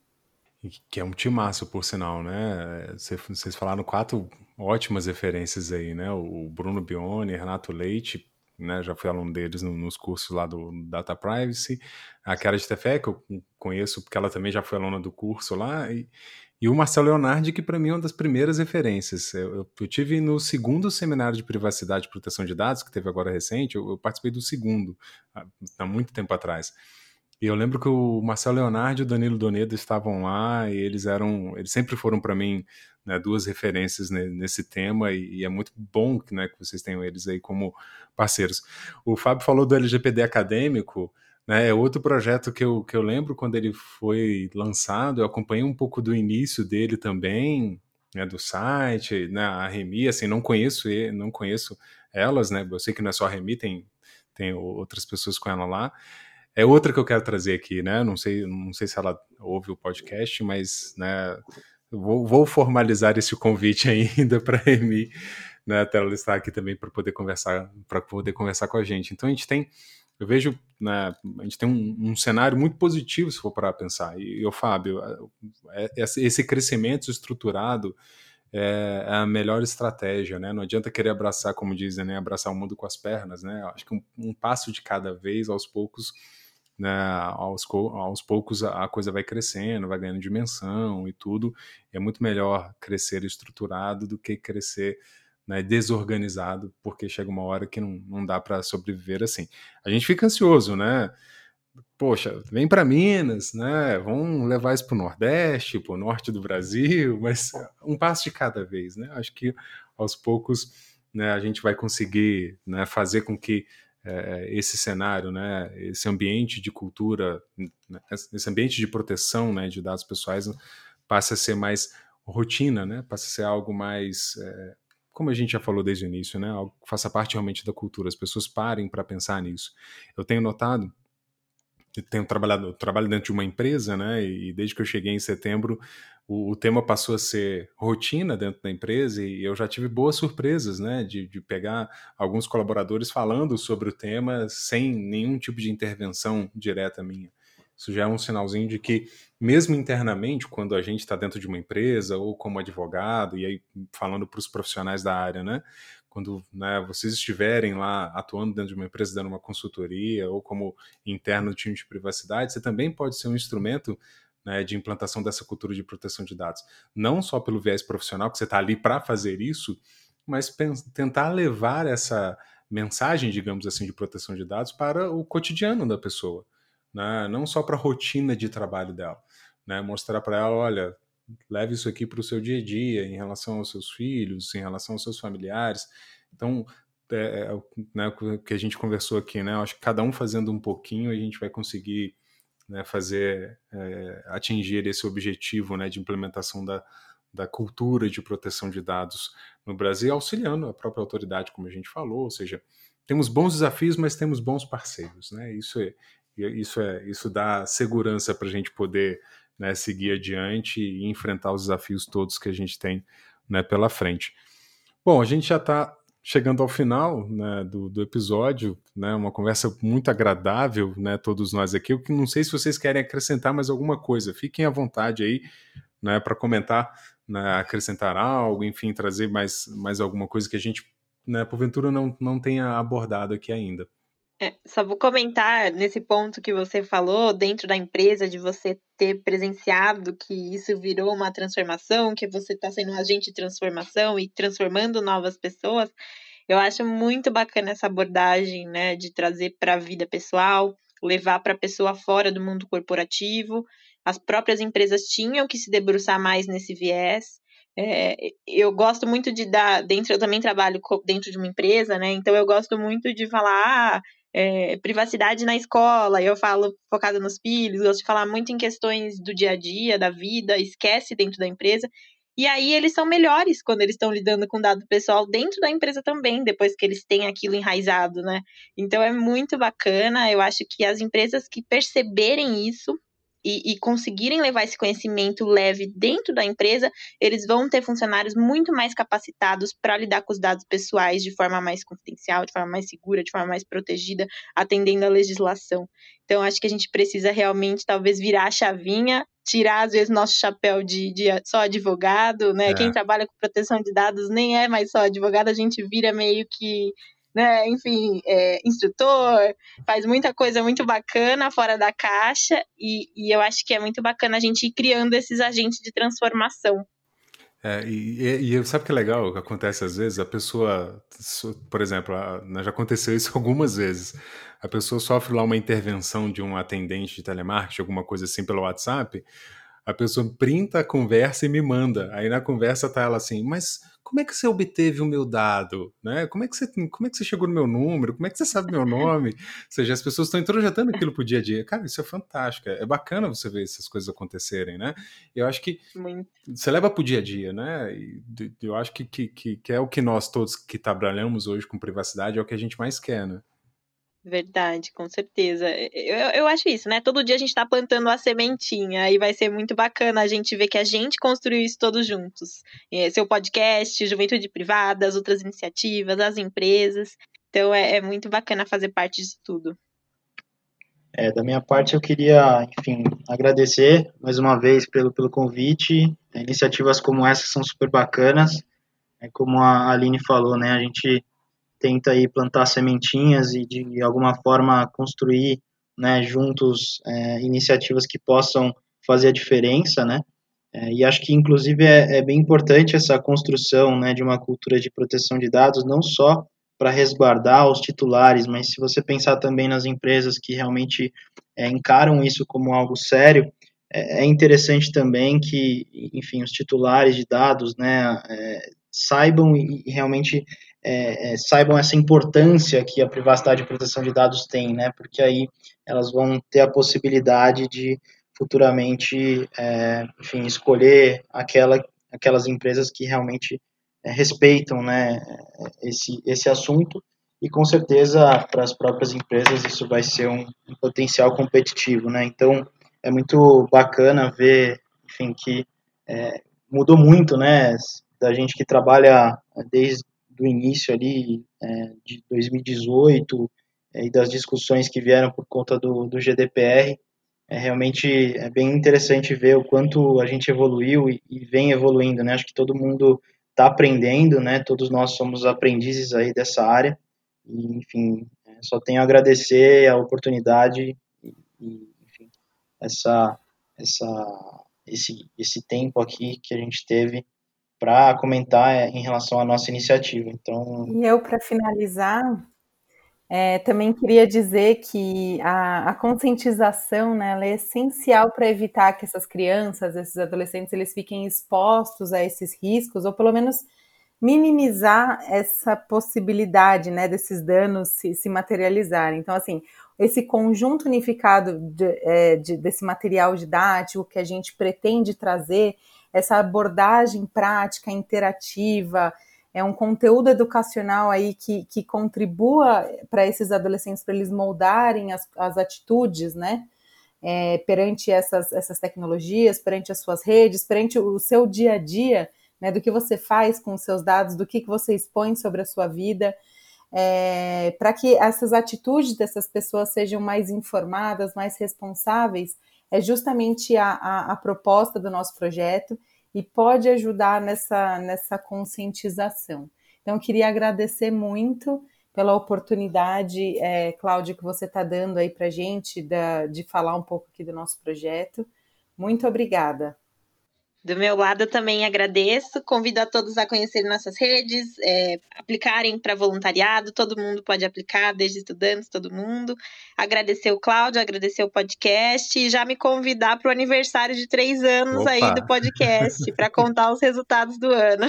Que é um timaço, por sinal, né? Vocês falaram quatro ótimas referências aí, né? O Bruno Bione, Renato Leite, né, já fui aluno deles nos cursos lá do Data Privacy. A Cara de Tefé, que eu conheço porque ela também já foi aluna do curso lá. E, e o Marcelo Leonardi, que para mim é uma das primeiras referências. Eu, eu, eu, tive no segundo seminário de privacidade e proteção de dados, que teve agora recente, eu, eu participei do segundo, há muito tempo atrás. E eu lembro que o Marcelo Leonardo e o Danilo Donedo estavam lá e eles eram, eles sempre foram para mim né, duas referências nesse tema e, e, é muito bom né, que vocês tenham eles aí como parceiros. O Fábio falou do LGPD acadêmico, né, é outro projeto que eu, que eu lembro quando ele foi lançado, eu acompanhei um pouco do início dele também, né, do site, né, a Remi, assim, não conheço não conheço elas, né, eu sei que não é só a Remi, tem, tem outras pessoas com ela lá, é outra que eu quero trazer aqui, né? Não sei, não sei se ela ouve o podcast, mas né, vou, vou formalizar esse convite ainda para a Emi, né, até ela estar aqui também para poder conversar, para poder conversar com a gente. Então a gente tem, eu vejo, né, a gente tem um, um cenário muito positivo se for para pensar. E, o Fábio, é, esse crescimento estruturado é, é, a melhor estratégia, né? Não adianta querer abraçar, como dizem, né? Abraçar o mundo com as pernas, né? Acho que um, um passo de cada vez, aos poucos, né, aos, aos poucos a coisa vai crescendo, vai ganhando dimensão e tudo. É muito melhor crescer estruturado do que crescer né, desorganizado, porque chega uma hora que não, não dá para sobreviver assim. A gente fica ansioso, né? Poxa, vem para Minas, né? Vamos levar isso para o Nordeste, para o Norte do Brasil, mas um passo de cada vez, né? Acho que aos poucos né, a gente vai conseguir né, fazer com que é, esse cenário, né, esse ambiente de cultura, né, esse ambiente de proteção né, de dados pessoais passa a ser mais rotina, né, passa a ser algo mais, é, como a gente já falou desde o início, né, algo que faça parte realmente da cultura, as pessoas parem para pensar nisso. Eu tenho notado, eu tenho trabalhado, eu trabalho dentro de uma empresa, né, e desde que eu cheguei em setembro, o, o, tema passou a ser rotina dentro da empresa e eu já tive boas surpresas, né, de, de pegar alguns colaboradores falando sobre o tema sem nenhum tipo de intervenção direta minha. Isso já é um sinalzinho de que, mesmo internamente, quando a gente está dentro de uma empresa ou como advogado, e aí falando para os profissionais da área, né? Quando né, vocês estiverem lá atuando dentro de uma empresa, dando uma consultoria ou como interno do time de privacidade, você também pode ser um instrumento né, de implantação dessa cultura de proteção de dados. Não só pelo viés profissional, que você está ali para fazer isso, mas tentar levar essa mensagem, digamos assim, de proteção de dados para o cotidiano da pessoa né? não só para a rotina de trabalho dela. Né? Mostrar para ela, olha, leve isso aqui para o seu dia a dia, em relação aos seus filhos, em relação aos seus familiares. Então, é, é, né, o que a gente conversou aqui, né? Acho que cada um fazendo um pouquinho, a gente vai conseguir né, fazer, é, atingir esse objetivo né, de implementação da, da cultura de proteção de dados no Brasil, auxiliando a própria autoridade, como a gente falou, ou seja, temos bons desafios, mas temos bons parceiros, né? Isso é, isso, é, isso dá segurança para a gente poder né, seguir adiante e enfrentar os desafios todos que a gente tem né, pela frente. Bom, a gente já está chegando ao final né, do, do, episódio, né, uma conversa muito agradável, né, todos nós aqui. Eu não sei se vocês querem acrescentar mais alguma coisa, fiquem à vontade aí né, para comentar, né, acrescentar algo, enfim, trazer mais, mais alguma coisa que a gente, né, porventura, não, não tenha abordado aqui ainda. É, só vou comentar nesse ponto que você falou, dentro da empresa, de você ter presenciado que isso virou uma transformação, que você está sendo um agente de transformação e transformando novas pessoas. Eu acho muito bacana essa abordagem, né, de trazer para a vida pessoal, levar para a pessoa fora do mundo corporativo. As próprias empresas tinham que se debruçar mais nesse viés. É, eu gosto muito de dar, dentro, eu também trabalho dentro de uma empresa, né? Então eu gosto muito de falar, ah, é, privacidade na escola, eu falo focada nos filhos, gosto de falar muito em questões do dia a dia, da vida, esquece dentro da empresa. E aí eles são melhores quando eles estão lidando com dado pessoal dentro da empresa também, depois que eles têm aquilo enraizado, né? Então é muito bacana, eu acho que as empresas que perceberem isso e, e, conseguirem levar esse conhecimento leve dentro da empresa, eles vão ter funcionários muito mais capacitados para lidar com os dados pessoais de forma mais confidencial, de forma mais segura, de forma mais protegida, atendendo à legislação. Então, acho que a gente precisa realmente, talvez, virar a chavinha, tirar, às vezes, nosso chapéu de, de só advogado, né? É. Quem trabalha com proteção de dados nem é mais só advogado, a gente vira meio que né? Enfim, é, instrutor, faz muita coisa muito bacana fora da caixa e, e eu acho que é muito bacana a gente ir criando esses agentes de transformação. É, e, e, sabe o que é legal? que acontece às vezes? A pessoa, por exemplo, né, já aconteceu isso algumas vezes. A pessoa sofre lá uma intervenção de um atendente de telemarketing, alguma coisa assim pelo WhatsApp. A pessoa printa a conversa e me manda. Aí na conversa tá ela assim, mas como é que você obteve o meu dado? Né? Como, é que você, como é que você chegou no meu número? Como é que você sabe meu nome? Ou seja, as pessoas estão introjetando aquilo pro dia a dia. Cara, isso é fantástico. É bacana você ver essas coisas acontecerem, né? Eu acho que Muito. você leva pro dia a dia, né? E eu acho que, que, que, que é o que nós todos que trabalhamos hoje com privacidade é o que a gente mais quer, né? Verdade, com certeza. Eu, eu acho isso, né? Todo dia a gente está plantando a sementinha e vai ser muito bacana a gente ver que a gente construiu isso todos juntos. É, seu podcast, Juventude Privada, as outras iniciativas, as empresas. Então é, é muito bacana fazer parte disso tudo. É, da minha parte, eu queria, enfim, agradecer mais uma vez pelo, pelo convite. Iniciativas como essa são super bacanas. É, como a Aline falou, né? A gente tenta aí plantar sementinhas e de alguma forma construir, né, juntos é, iniciativas que possam fazer a diferença, né? É, e acho que inclusive é, é, bem importante essa construção, né, de uma cultura de proteção de dados, não só para resguardar os titulares, mas se você pensar também nas empresas que realmente é, encaram isso como algo sério, é, é interessante também que, enfim, os titulares de dados, né, é, saibam e realmente é, é, saibam essa importância que a privacidade e proteção de dados tem, né? Porque aí elas vão ter a possibilidade de futuramente, é, enfim, escolher aquela, aquelas empresas que realmente é, respeitam, né, esse, esse assunto e com certeza para as próprias empresas isso vai ser um, um, potencial competitivo, né? Então é muito bacana ver, enfim, que é, mudou muito, né, da gente que trabalha desde o início ali é, de 2018 é, e das discussões que vieram por conta do, do GDPR, é realmente é bem interessante ver o quanto a gente evoluiu e, e vem evoluindo, né? Acho que todo mundo está aprendendo, né? Todos nós somos aprendizes aí dessa área e, enfim, é, só tenho a agradecer a oportunidade e, e enfim, essa, essa, esse, esse tempo aqui que a gente teve para comentar é, em relação à nossa iniciativa. Então, e eu para finalizar é, também queria dizer que a, a conscientização né, é essencial para evitar que essas crianças, esses adolescentes, eles fiquem expostos a esses riscos, ou pelo menos minimizar essa possibilidade né, desses danos se, se materializarem. Então, assim, esse conjunto unificado de, é, de, desse material didático que a gente pretende trazer, essa abordagem prática, interativa, é um conteúdo educacional aí que, que contribua para esses adolescentes, para eles moldarem as, as atitudes, né? É, perante essas, essas tecnologias, perante as suas redes, perante o seu dia a dia, né, do que você faz com os seus dados, do que, que você expõe sobre a sua vida, é, para que essas atitudes dessas pessoas sejam mais informadas, mais responsáveis, é justamente a, a, a proposta do nosso projeto e pode ajudar nessa, nessa conscientização. Então, queria agradecer muito pela oportunidade, é, Cláudia, que você está dando aí para a gente da, de falar um pouco aqui do nosso projeto. Muito obrigada. Do meu lado, eu também agradeço. Convido a todos a conhecerem nossas redes, é, aplicarem para voluntariado. Todo mundo pode aplicar, desde estudantes, todo mundo. Agradecer o Cláudio, agradecer o podcast e já me convidar para o aniversário de três anos Opa. aí do podcast, para contar os resultados do ano.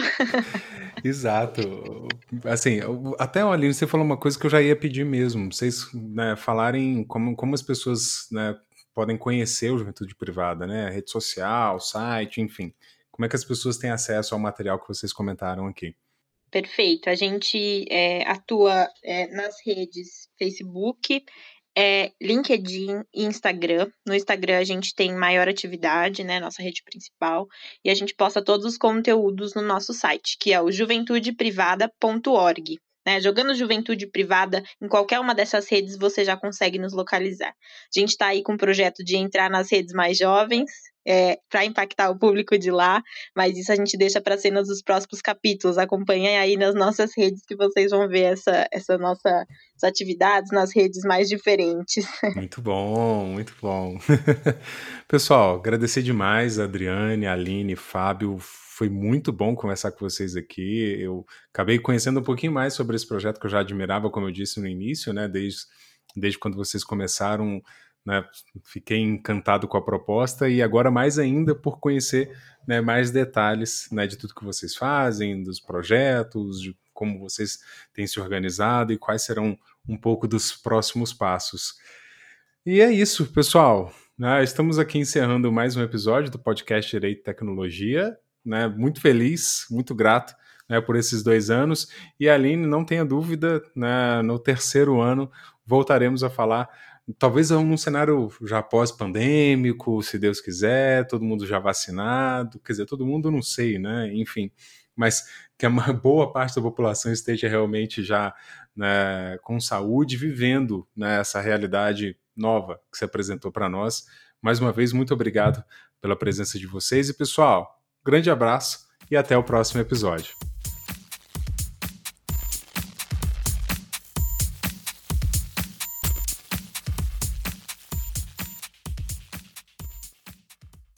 Exato. Assim, até, Aline, você falou uma coisa que eu já ia pedir mesmo. Vocês né, falarem como, como as pessoas né, podem conhecer o Juventude Privada, né? Rede social, site, enfim. Como é que as pessoas têm acesso ao material que vocês comentaram aqui? Perfeito. A gente é, atua é, nas redes Facebook, é, LinkedIn e Instagram. No Instagram a gente tem maior atividade, né? Nossa rede principal. E a gente posta todos os conteúdos no nosso site, que é o juventudeprivada.org. Né? Jogando juventude privada em qualquer uma dessas redes, você já consegue nos localizar. A gente está aí com o projeto de entrar nas redes mais jovens, é, para impactar o público de lá, mas isso a gente deixa para cenas dos próximos capítulos. Acompanhem aí nas nossas redes que vocês vão ver essa, essa nossa atividades nas redes mais diferentes. Muito bom, muito bom. Pessoal, agradecer demais a Adriane, a Aline, Fábio, foi muito bom conversar com vocês aqui. Eu acabei conhecendo um pouquinho mais sobre esse projeto que eu já admirava, como eu disse no início, né? Desde, desde quando vocês começaram, né? Fiquei encantado com a proposta e agora mais ainda por conhecer né, mais detalhes né, de tudo que vocês fazem, dos projetos, de como vocês têm se organizado e quais serão um pouco dos próximos passos. E é isso, pessoal. Né, estamos aqui encerrando mais um episódio do podcast Direito e Tecnologia né? Muito feliz, muito grato né, por esses dois anos. E Aline, não tenha dúvida, né, no terceiro ano voltaremos a falar, talvez num cenário já pós-pandêmico, se Deus quiser, todo mundo já vacinado, quer dizer, todo mundo não sei, né? Enfim, mas que uma boa parte da população esteja realmente já né, com saúde, vivendo né, essa realidade nova que se apresentou para nós. Mais uma vez, muito obrigado pela presença de vocês e pessoal, Grande abraço e até o próximo episódio.